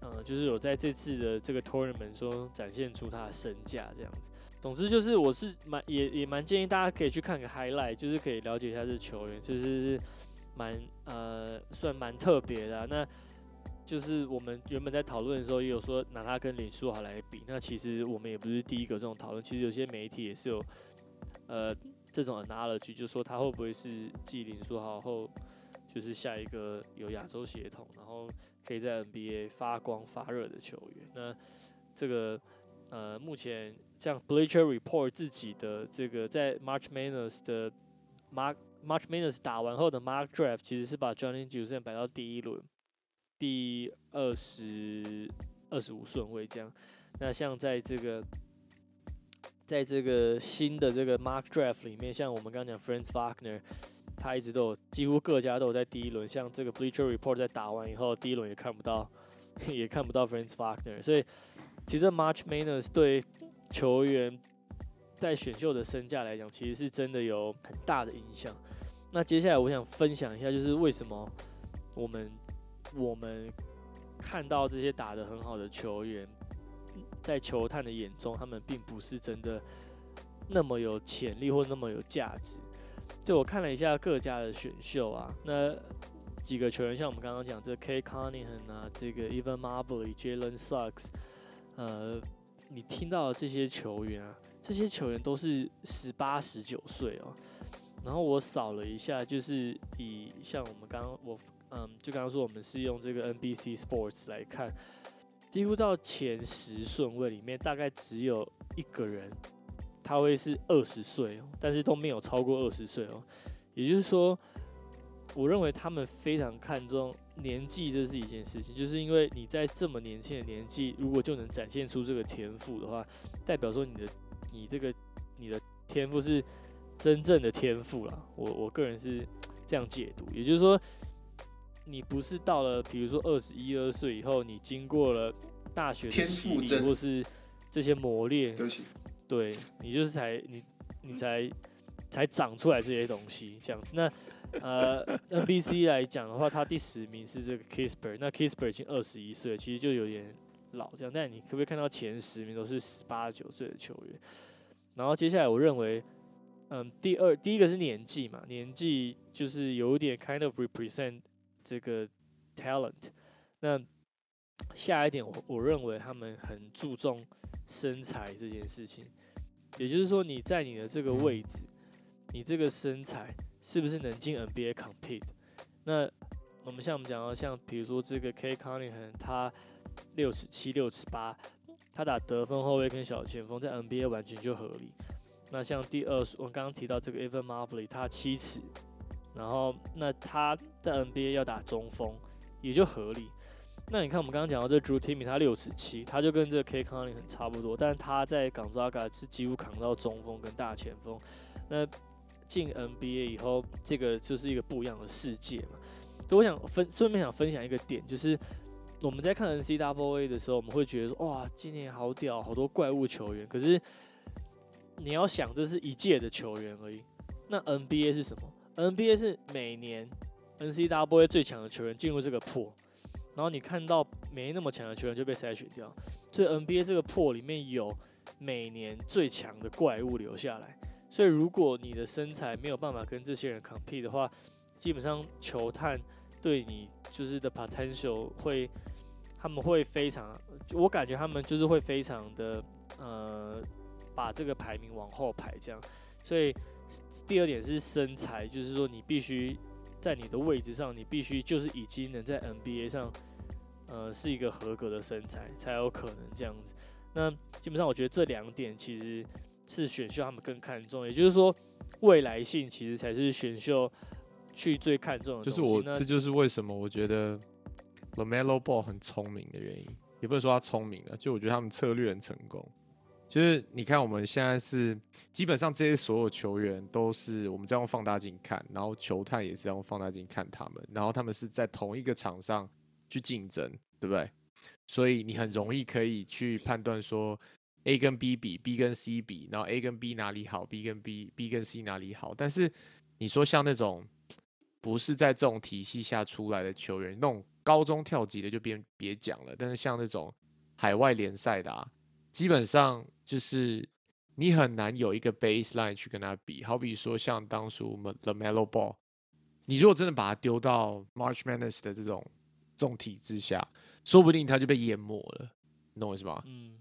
呃，就是有在这次的这个 tournament 中展现出他的身价这样子。总之就是我是蛮也也蛮建议大家可以去看个 highlight，就是可以了解一下这球员，就是蛮呃算蛮特别的、那就是我们原本在讨论的时候，也有说拿他跟林书豪来比。那其实我们也不是第一个这种讨论，其实有些媒体也是有呃这种 analogy，就说他会不会是继林书豪后就是下一个有亚洲血统，然后可以在 NBA 发光发热的球员。那这个呃，目前像 Bleacher Report 自己的这个在 March Madness 的 Mar March Madness 打完后的 Mark Draft 其实是把 Johnny j u s e n 摆到第一轮第二十二十五顺位这样。那像在这个在这个新的这个 Mark Draft 里面，像我们刚刚讲 Franz Wagner，他一直都有几乎各家都有在第一轮。像这个 Bleacher Report 在打完以后，第一轮也看不到，(laughs) 也看不到 Franz Wagner，所以。其实 March Madness 对球员在选秀的身价来讲，其实是真的有很大的影响。那接下来我想分享一下，就是为什么我们我们看到这些打得很好的球员，在球探的眼中，他们并不是真的那么有潜力或那么有价值。就我看了一下各家的选秀啊，那几个球员，像我们刚刚讲这 K Cunningham 啊，这个 Evan Mobley、Jalen Suggs。呃，你听到的这些球员啊，这些球员都是十八、十九岁哦。然后我扫了一下，就是以像我们刚刚我嗯，就刚刚说我们是用这个 NBC Sports 来看，几乎到前十顺位里面，大概只有一个人他会是二十岁哦，但是都没有超过二十岁哦。也就是说，我认为他们非常看重。年纪这是一件事情，就是因为你在这么年轻的年纪，如果就能展现出这个天赋的话，代表说你的你这个你的天赋是真正的天赋了。我我个人是这样解读，也就是说，你不是到了比如说二十一二岁以后，你经过了大学的洗礼或是这些磨练，对你就是才你你才才长出来这些东西这样子那。呃，NBC (laughs) 来讲的话，他第十名是这个 Kisper，那 Kisper 已经二十一岁，其实就有点老这样。但你可不可以看到前十名都是十八九岁的球员？然后接下来我认为，嗯，第二第一个是年纪嘛，年纪就是有点 kind of represent 这个 talent。那下一点，我我认为他们很注重身材这件事情，也就是说你在你的这个位置，你这个身材。是不是能进 NBA compete？那我们像我们讲到，像比如说这个 K Cunningham，他六尺七、六尺八，他打得分后卫跟小前锋，在 NBA 完全就合理。那像第二，我刚刚提到这个 Evan Mobley，他七尺，然后那他在 NBA 要打中锋，也就合理。那你看我们刚刚讲到这 Drew Timmy，他六尺七，他就跟这个 K Cunningham 差不多，但他在港扎嘎是几乎扛到中锋跟大前锋。那进 NBA 以后，这个就是一个不一样的世界嘛。我想分顺便想分享一个点，就是我们在看 NCAA 的时候，我们会觉得哇，今年好屌，好多怪物球员。可是你要想，这是一届的球员而已。那 NBA 是什么？NBA 是每年 NCAA 最强的球员进入这个破，然后你看到没那么强的球员就被筛选掉。所以 NBA 这个破里面有每年最强的怪物留下来。所以，如果你的身材没有办法跟这些人 compete 的话，基本上球探对你就是的 potential 会，他们会非常，我感觉他们就是会非常的呃，把这个排名往后排这样。所以，第二点是身材，就是说你必须在你的位置上，你必须就是已经能在 NBA 上，呃，是一个合格的身材才有可能这样子。那基本上我觉得这两点其实。是选秀他们更看重，也就是说，未来性其实才是选秀去最看重的。就是我，这就是为什么我觉得 Lamelo Ball 很聪明的原因，也不能说他聪明了，就我觉得他们策略很成功。就是你看我们现在是基本上这些所有球员都是我们在用放大镜看，然后球探也是用放大镜看他们，然后他们是在同一个场上去竞争，对不对？所以你很容易可以去判断说。A 跟 B 比，B 跟 C 比，然后 A 跟 B 哪里好，B 跟 B，B 跟 C 哪里好？但是你说像那种不是在这种体系下出来的球员，那种高中跳级的就别别讲了。但是像那种海外联赛的啊，基本上就是你很难有一个 baseline 去跟他比。好比说像当初 The Mellow Ball，你如果真的把他丢到 March Madness 的这种这种体制下，说不定他就被淹没了，你懂我意思吗？嗯。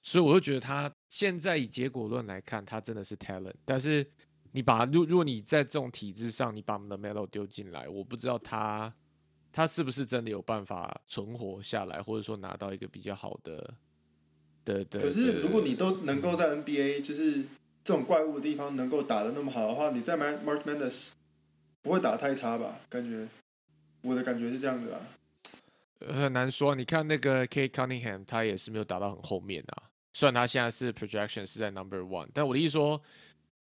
所以我就觉得他现在以结果论来看，他真的是 talent。但是你把如如果你在这种体制上，你把 The Melo 丢进来，我不知道他他是不是真的有办法存活下来，或者说拿到一个比较好的的的。可是如果你都能够在 NBA 就是这种怪物的地方能够打的那么好的话，你在 Mar March Madness 不会打太差吧？感觉我的感觉是这样子啦。很难说，你看那个 Kate Cunningham，他也是没有打到很后面啊。虽然他现在是 projection 是在 number one，但我的意思说，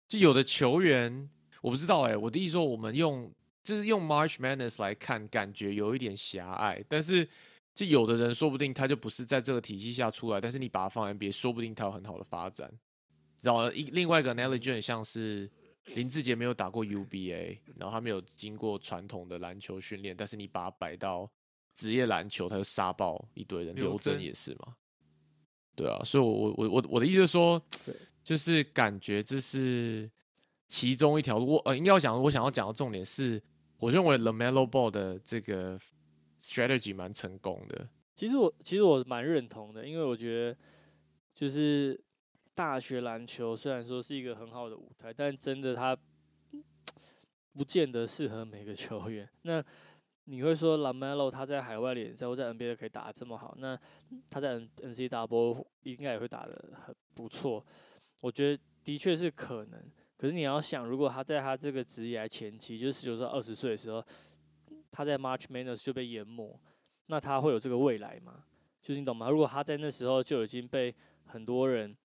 就有的球员我不知道哎、我的意思说，我们用就是用 March Madness 来看，感觉有一点狭隘。但是就有的人说不定他就不是在这个体系下出来，但是你把他放 NBA，说不定他有很好的发展。然后一另外一个 analogy 就很像是林志杰没有打过 UBA，然后他没有经过传统的篮球训练，但是你把他摆到职业篮球，他就杀爆一堆人。刘刘真真也是嘛，对啊，所以我，我我我我的意思是说，就是感觉这是其中一条路。我呃，应该要讲，我想要讲的重点是，我认为 Lamelo Ball 的这个 strategy 蛮成功的。其实我其实我蛮认同的，因为我觉得就是大学篮球虽然说是一个很好的舞台，但真的它不见得适合每个球员。那你会说 Lamelo 他在海外联赛或在 NBA 可以打得这么好，那他在 N N C W 应该也会打得很不错。我觉得的确是可能，可是你要想，如果他在他这个职业前期，就是十九到二十岁的时候，他在 March Madness 就被淹没，那他会有这个未来吗？就是你懂吗？如果他在那时候就已经被很多人，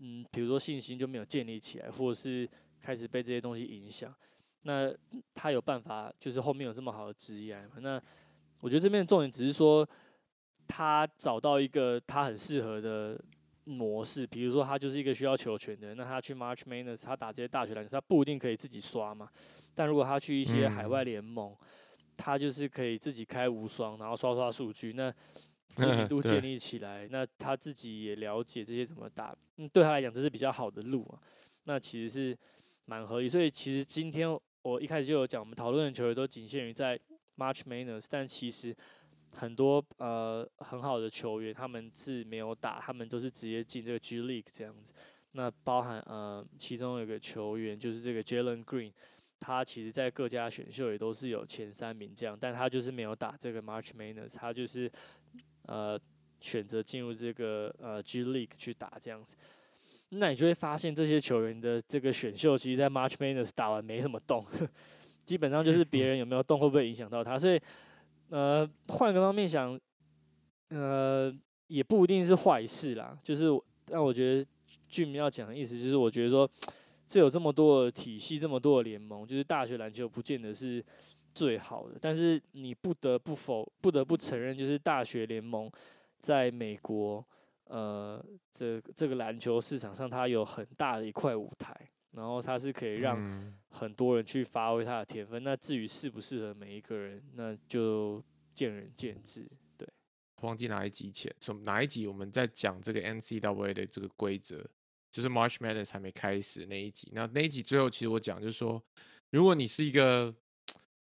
嗯，比如说信心就没有建立起来，或者是开始被这些东西影响，那他有办法就是后面有这么好的职业吗？那我觉得这边的重点只是说，他找到一个他很适合的模式，比如说他就是一个需要球权的人，那他去 March Madness，他打这些大学篮球，他不一定可以自己刷嘛。但如果他去一些海外联盟，他就是可以自己开无双，然后刷刷数据，那知名度建立起来，那他自己也了解这些怎么打，嗯，对他来讲这是比较好的路啊。那其实是蛮合理，所以其实今天我一开始就有讲，我们讨论的球员都仅限于在 March Madness，但其实很多呃很好的球员他们是没有打，他们都是直接进这个 G League 这样子。那包含呃其中有一个球员就是这个 Jalen Green，他其实在各家选秀也都是有前三名这样，但他就是没有打这个 March Madness，他就是呃选择进入这个呃 G League 去打这样子。那你就会发现这些球员的这个选秀，其实，在 March Madness 打完没什么动，(laughs) 基本上就是别人有没有动会不会影响到他。所以，呃，换个方面想，呃，也不一定是坏事啦。就是我，但我觉得俊明要讲的意思就是，我觉得说，(tsk) 这有这么多的体系，这么多的联盟，就是大学篮球不见得是最好的，但是你不得不否，不得不承认，就是大学联盟在美国。呃，这这个篮球市场上，它有很大的一块舞台，然后它是可以让嗯很多人去发挥他的天分。那至于适不适合每一个人，那就见仁见智。对，忘记哪一集前，从哪一集我们在讲这个 N C W A 的这个规则，就是 March Madness 还没开始那一集。那那一集最后其实我讲就是说，如果你是一个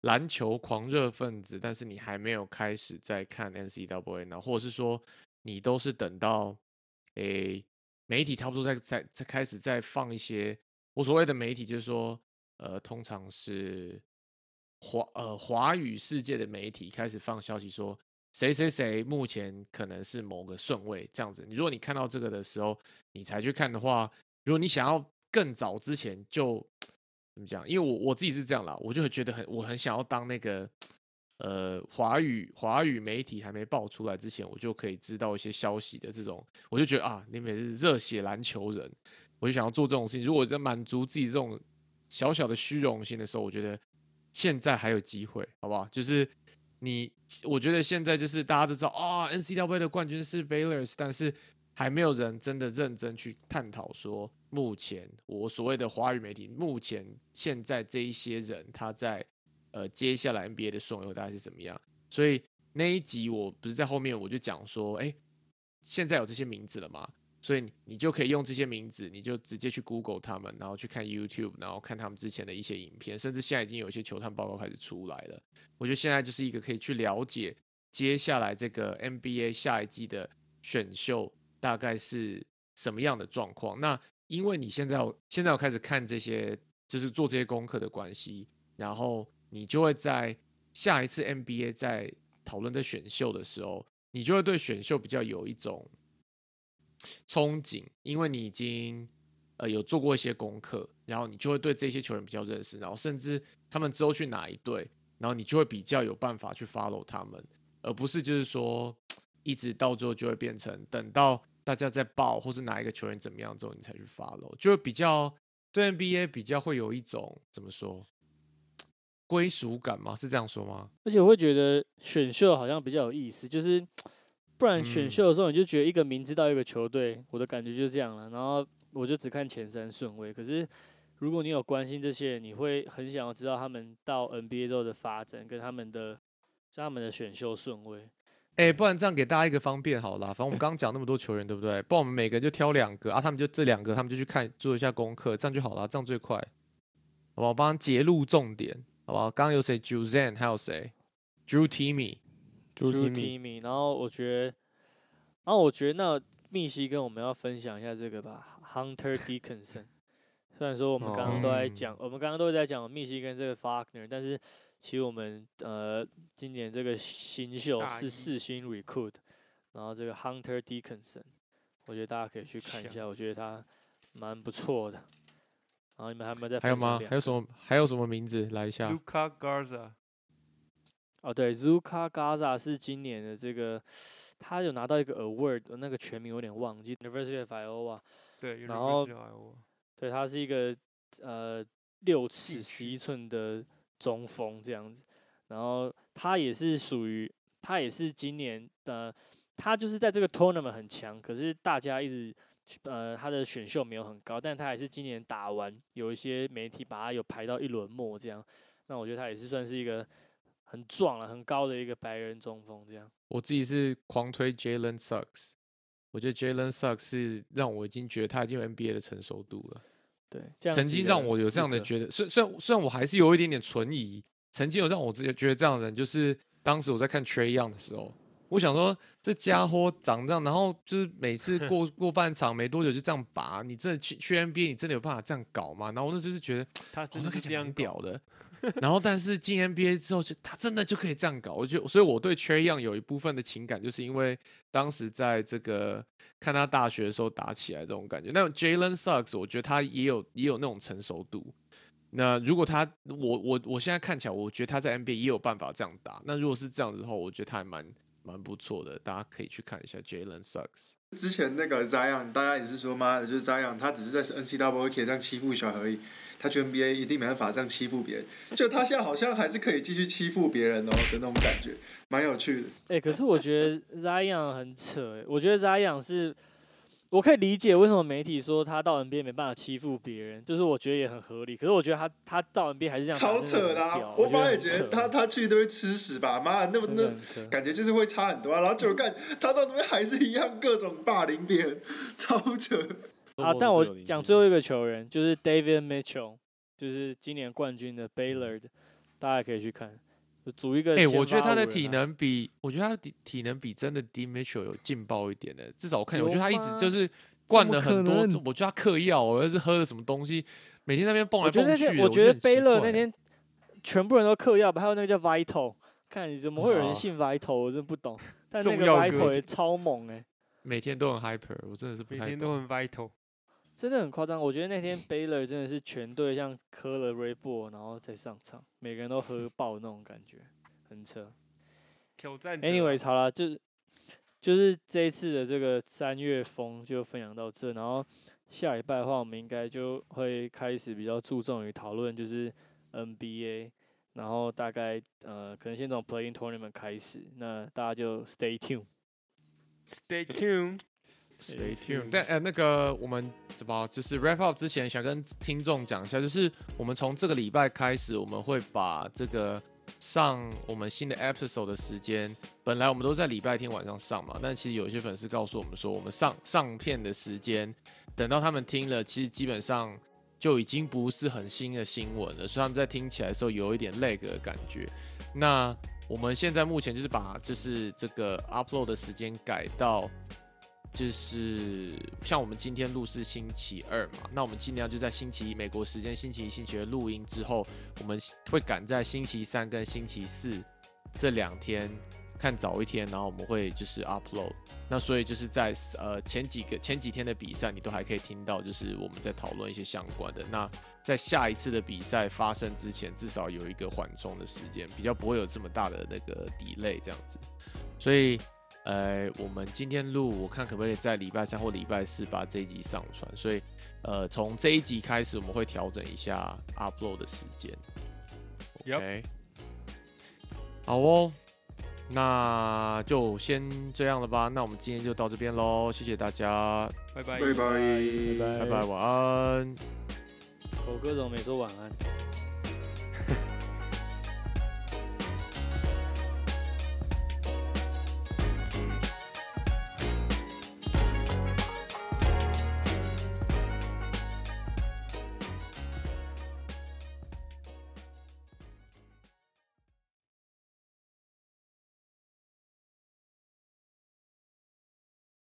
篮球狂热分子，但是你还没有开始在看 NCAA 呢，或者是说你都是等到诶媒体差不多在在在开始在放一些我所谓的媒体，就是说呃通常是华呃华语世界的媒体开始放消息说谁谁谁目前可能是某个顺位这样子。你如果你看到这个的时候，你才去看的话，如果你想要更早之前就怎么讲？因为我我自己是这样啦，我就会觉得很我很想要当那个呃华语华语媒体还没爆出来之前，我就可以知道一些消息的这种，我就觉得啊，你们是热血篮球人，我就想要做这种事情。如果在满足自己这种小小的虚荣心的时候，我觉得现在还有机会，好不好？就是你，我觉得现在就是大家都知道啊、n c a a 的冠军是 Baylor，但是还没有人真的认真去探讨说，目前我所谓的华语媒体，目前现在这一些人他在呃接下来 NBA 的顺位大概是怎么样？所以那一集我不是在后面我就讲说，哎、现在有这些名字了吗？所以你你就可以用这些名字，你就直接去 Google 他们，然后去看 YouTube，然后看他们之前的一些影片，甚至现在已经有一些球探报告开始出来了。我觉得现在就是一个可以去了解接下来这个 NBA 下一季的选秀大概是什么样的状况。那因为你现在现在有开始看这些就是做这些功课的关系，然后你就会在下一次 NBA 在讨论在选秀的时候，你就会对选秀比较有一种憧憬，因为你已经呃有做过一些功课，然后你就会对这些球员比较认识，然后甚至他们之后去哪一队，然后你就会比较有办法去 follow 他们，而不是就是说一直到最后就会变成等到大家在报或是哪一个球员怎么样之后，你才去 follow，就会比较对 NBA 比较会有一种怎么说归属感吗？是这样说吗？而且我会觉得选秀好像比较有意思，就是不然选嗯秀的时候你就觉得一个名字到一个球队，我的感觉就是这样了，然后我就只看前三顺位。可是如果你有关心这些人，你会很想要知道他们到 NBA 之后的发展跟他们的像他们的选秀顺位。哎、不然这样给大家一个方便好啦，反正我们刚刚讲那么多球员，对不对？不然我们每个人就挑两个啊，他们就这两个，他们就去看做一下功课，这样就好了，这样最快，好不好？我帮他截录重点，好不好？刚刚有谁 j u z a n 还有谁？Drew Timmy，Drew Drew Timmy 然后我觉得，然后我觉得那密西根我们要分享一下这个吧，Hunter Dickinson。(laughs) 虽然说我们刚刚都在哦讲，我们刚刚都在讲密西根这个 Faulkner，但是其实我们呃今年这个新秀是四星 recruit，然后这个 Hunter Dickinson，我觉得大家可以去看一下，我觉得他蛮不错的。然后你们还有没有在还有吗？还有什么？还有什么名字？来一下。Luca Garza，哦，对，Zuka Gaza 是今年的这个，他有拿到一个 award，那个全名有点忘记，University of Iowa。对，然后 University of Iowa 对，他是一个呃六尺十一寸的中锋这样子，然后他也是属于，他也是今年的，他就是在这个 tournament 很强，可是大家一直呃他的选秀没有很高，但他还是今年打完，有一些媒体把他有排到一轮末这样，那我觉得他也是算是一个很壮了、很高的一个白人中锋这样。我自己是狂推 Jalen Sucks，我觉得 Jalen Sucks 是让我已经觉得他已经有 NBA 的成熟度了。对，这样曾经让我有这样的觉得，虽虽然虽然我还是有一点点存疑，曾经有让我直接觉得这样的人，就是当时我在看 Trey Young 的时候，我想说这家伙长这样，然后就是每次 (laughs) 过过半场没多久就这样拔，你真的去去 NBA，你真的有办法这样搞吗？然后我那时候就觉得，哦，他真的是这样屌的。(laughs) 然后但是进 NBA 之后就，他真的就可以这样搞，我就所以我对 Trey Young 有一部分的情感，就是因为当时在这个看他大学的时候打起来这种感觉。那 Jalen Suggs，我觉得他也有也有那种成熟度。那如果他，我我我现在看起来，我觉得他在 NBA 也有办法这样打。那如果是这样子的话，我觉得他还蛮蛮不错的，大家可以去看一下 Jalen Sucks。之前那个 Zion，大家也是说妈的，就是 Zion，他只是在 NCAA 可以这样欺负小孩而已，他去 NBA 一定没办法这样欺负别人。就他现在好像还是可以继续欺负别人哦的那种感觉，蛮有趣的。哎、可是我觉得 Zion 很扯、欸，我觉得 Zion 是，我可以理解为什么媒体说他到 NBA 没办法欺负别人，就是我觉得也很合理。可是我觉得他他到 NBA 还是这样，超扯的、啊我反而也觉得他他去都会吃屎吧，妈的，那么那。感觉就是会差很多啊。然后就看他到那边还是一样各种霸凌别人，超扯。(laughs) 啊，但我讲最后一个球员就是 David Mitchell，就是今年冠军的 Baylor 的，大家可以去看，就组一个哎、先我觉得他的体能比，我觉得他的体体能比真的 D Mitchell 有劲爆一点的，至少我看我觉得他一直就是灌了很多，我觉得他嗑药哦，还是喝了什么东西，每天在那边蹦来蹦去的。我觉得贝勒那天全部人都嗑药吧，还有那个叫 Vital，看你怎么会有人信 Vital，我真不懂。但那个重要 Vital 也超猛哎、每天都很 hyper，我真的是不太懂。每天都很 vital。真的很夸张。我觉得那天 Baylor 真的是全队像磕了 Ray Bull，然后再上场，每个人都喝 (laughs) 爆那种感觉，很扯。挑战者啊 Anyways，好了，就是就是这一次的这个三月风就分享到这，然后下礼拜的话，我们应该就会开始比较注重于讨论就是 NBA，然后大概呃可能先从 Playing Tournament 开始，那大家就 Stay tuned。Stay tuned。Stay tuned。但呃，那个我们怎么就是 wrap up 之前，想跟听众讲一下，就是我们从这个礼拜开始，我们会把这个上我们新的 episode 的时间，本来我们都在礼拜天晚上上嘛，但其实有一些粉丝告诉我们说，我们上上片的时间，等到他们听了，其实基本上就已经不是很新的新闻了，所以他们在听起来的时候有一点 lag 的感觉。那我们现在目前就是把就是这个 upload 的时间改到就是像我们今天录是星期二嘛，那我们尽量就在星期一美国时间星期一、星期二录音之后，我们会赶在星期三跟星期四这两天看早一天，然后我们会就是 upload。那所以就是在呃前几个前几天的比赛，你都还可以听到，就是我们在讨论一些相关的。那在下一次的比赛发生之前，至少有一个缓冲的时间，比较不会有这么大的那个 delay 这样子。所以。呃，我们今天录，我看可不可以在礼拜三或礼拜四把这一集上传。所以，呃，从这一集开始，我们会调整一下 upload 的时间。OK，好哦，那就先这样了吧。那我们今天就到这边喽，谢谢大家，拜拜拜拜拜拜拜，晚安。狗哥怎么没说晚安？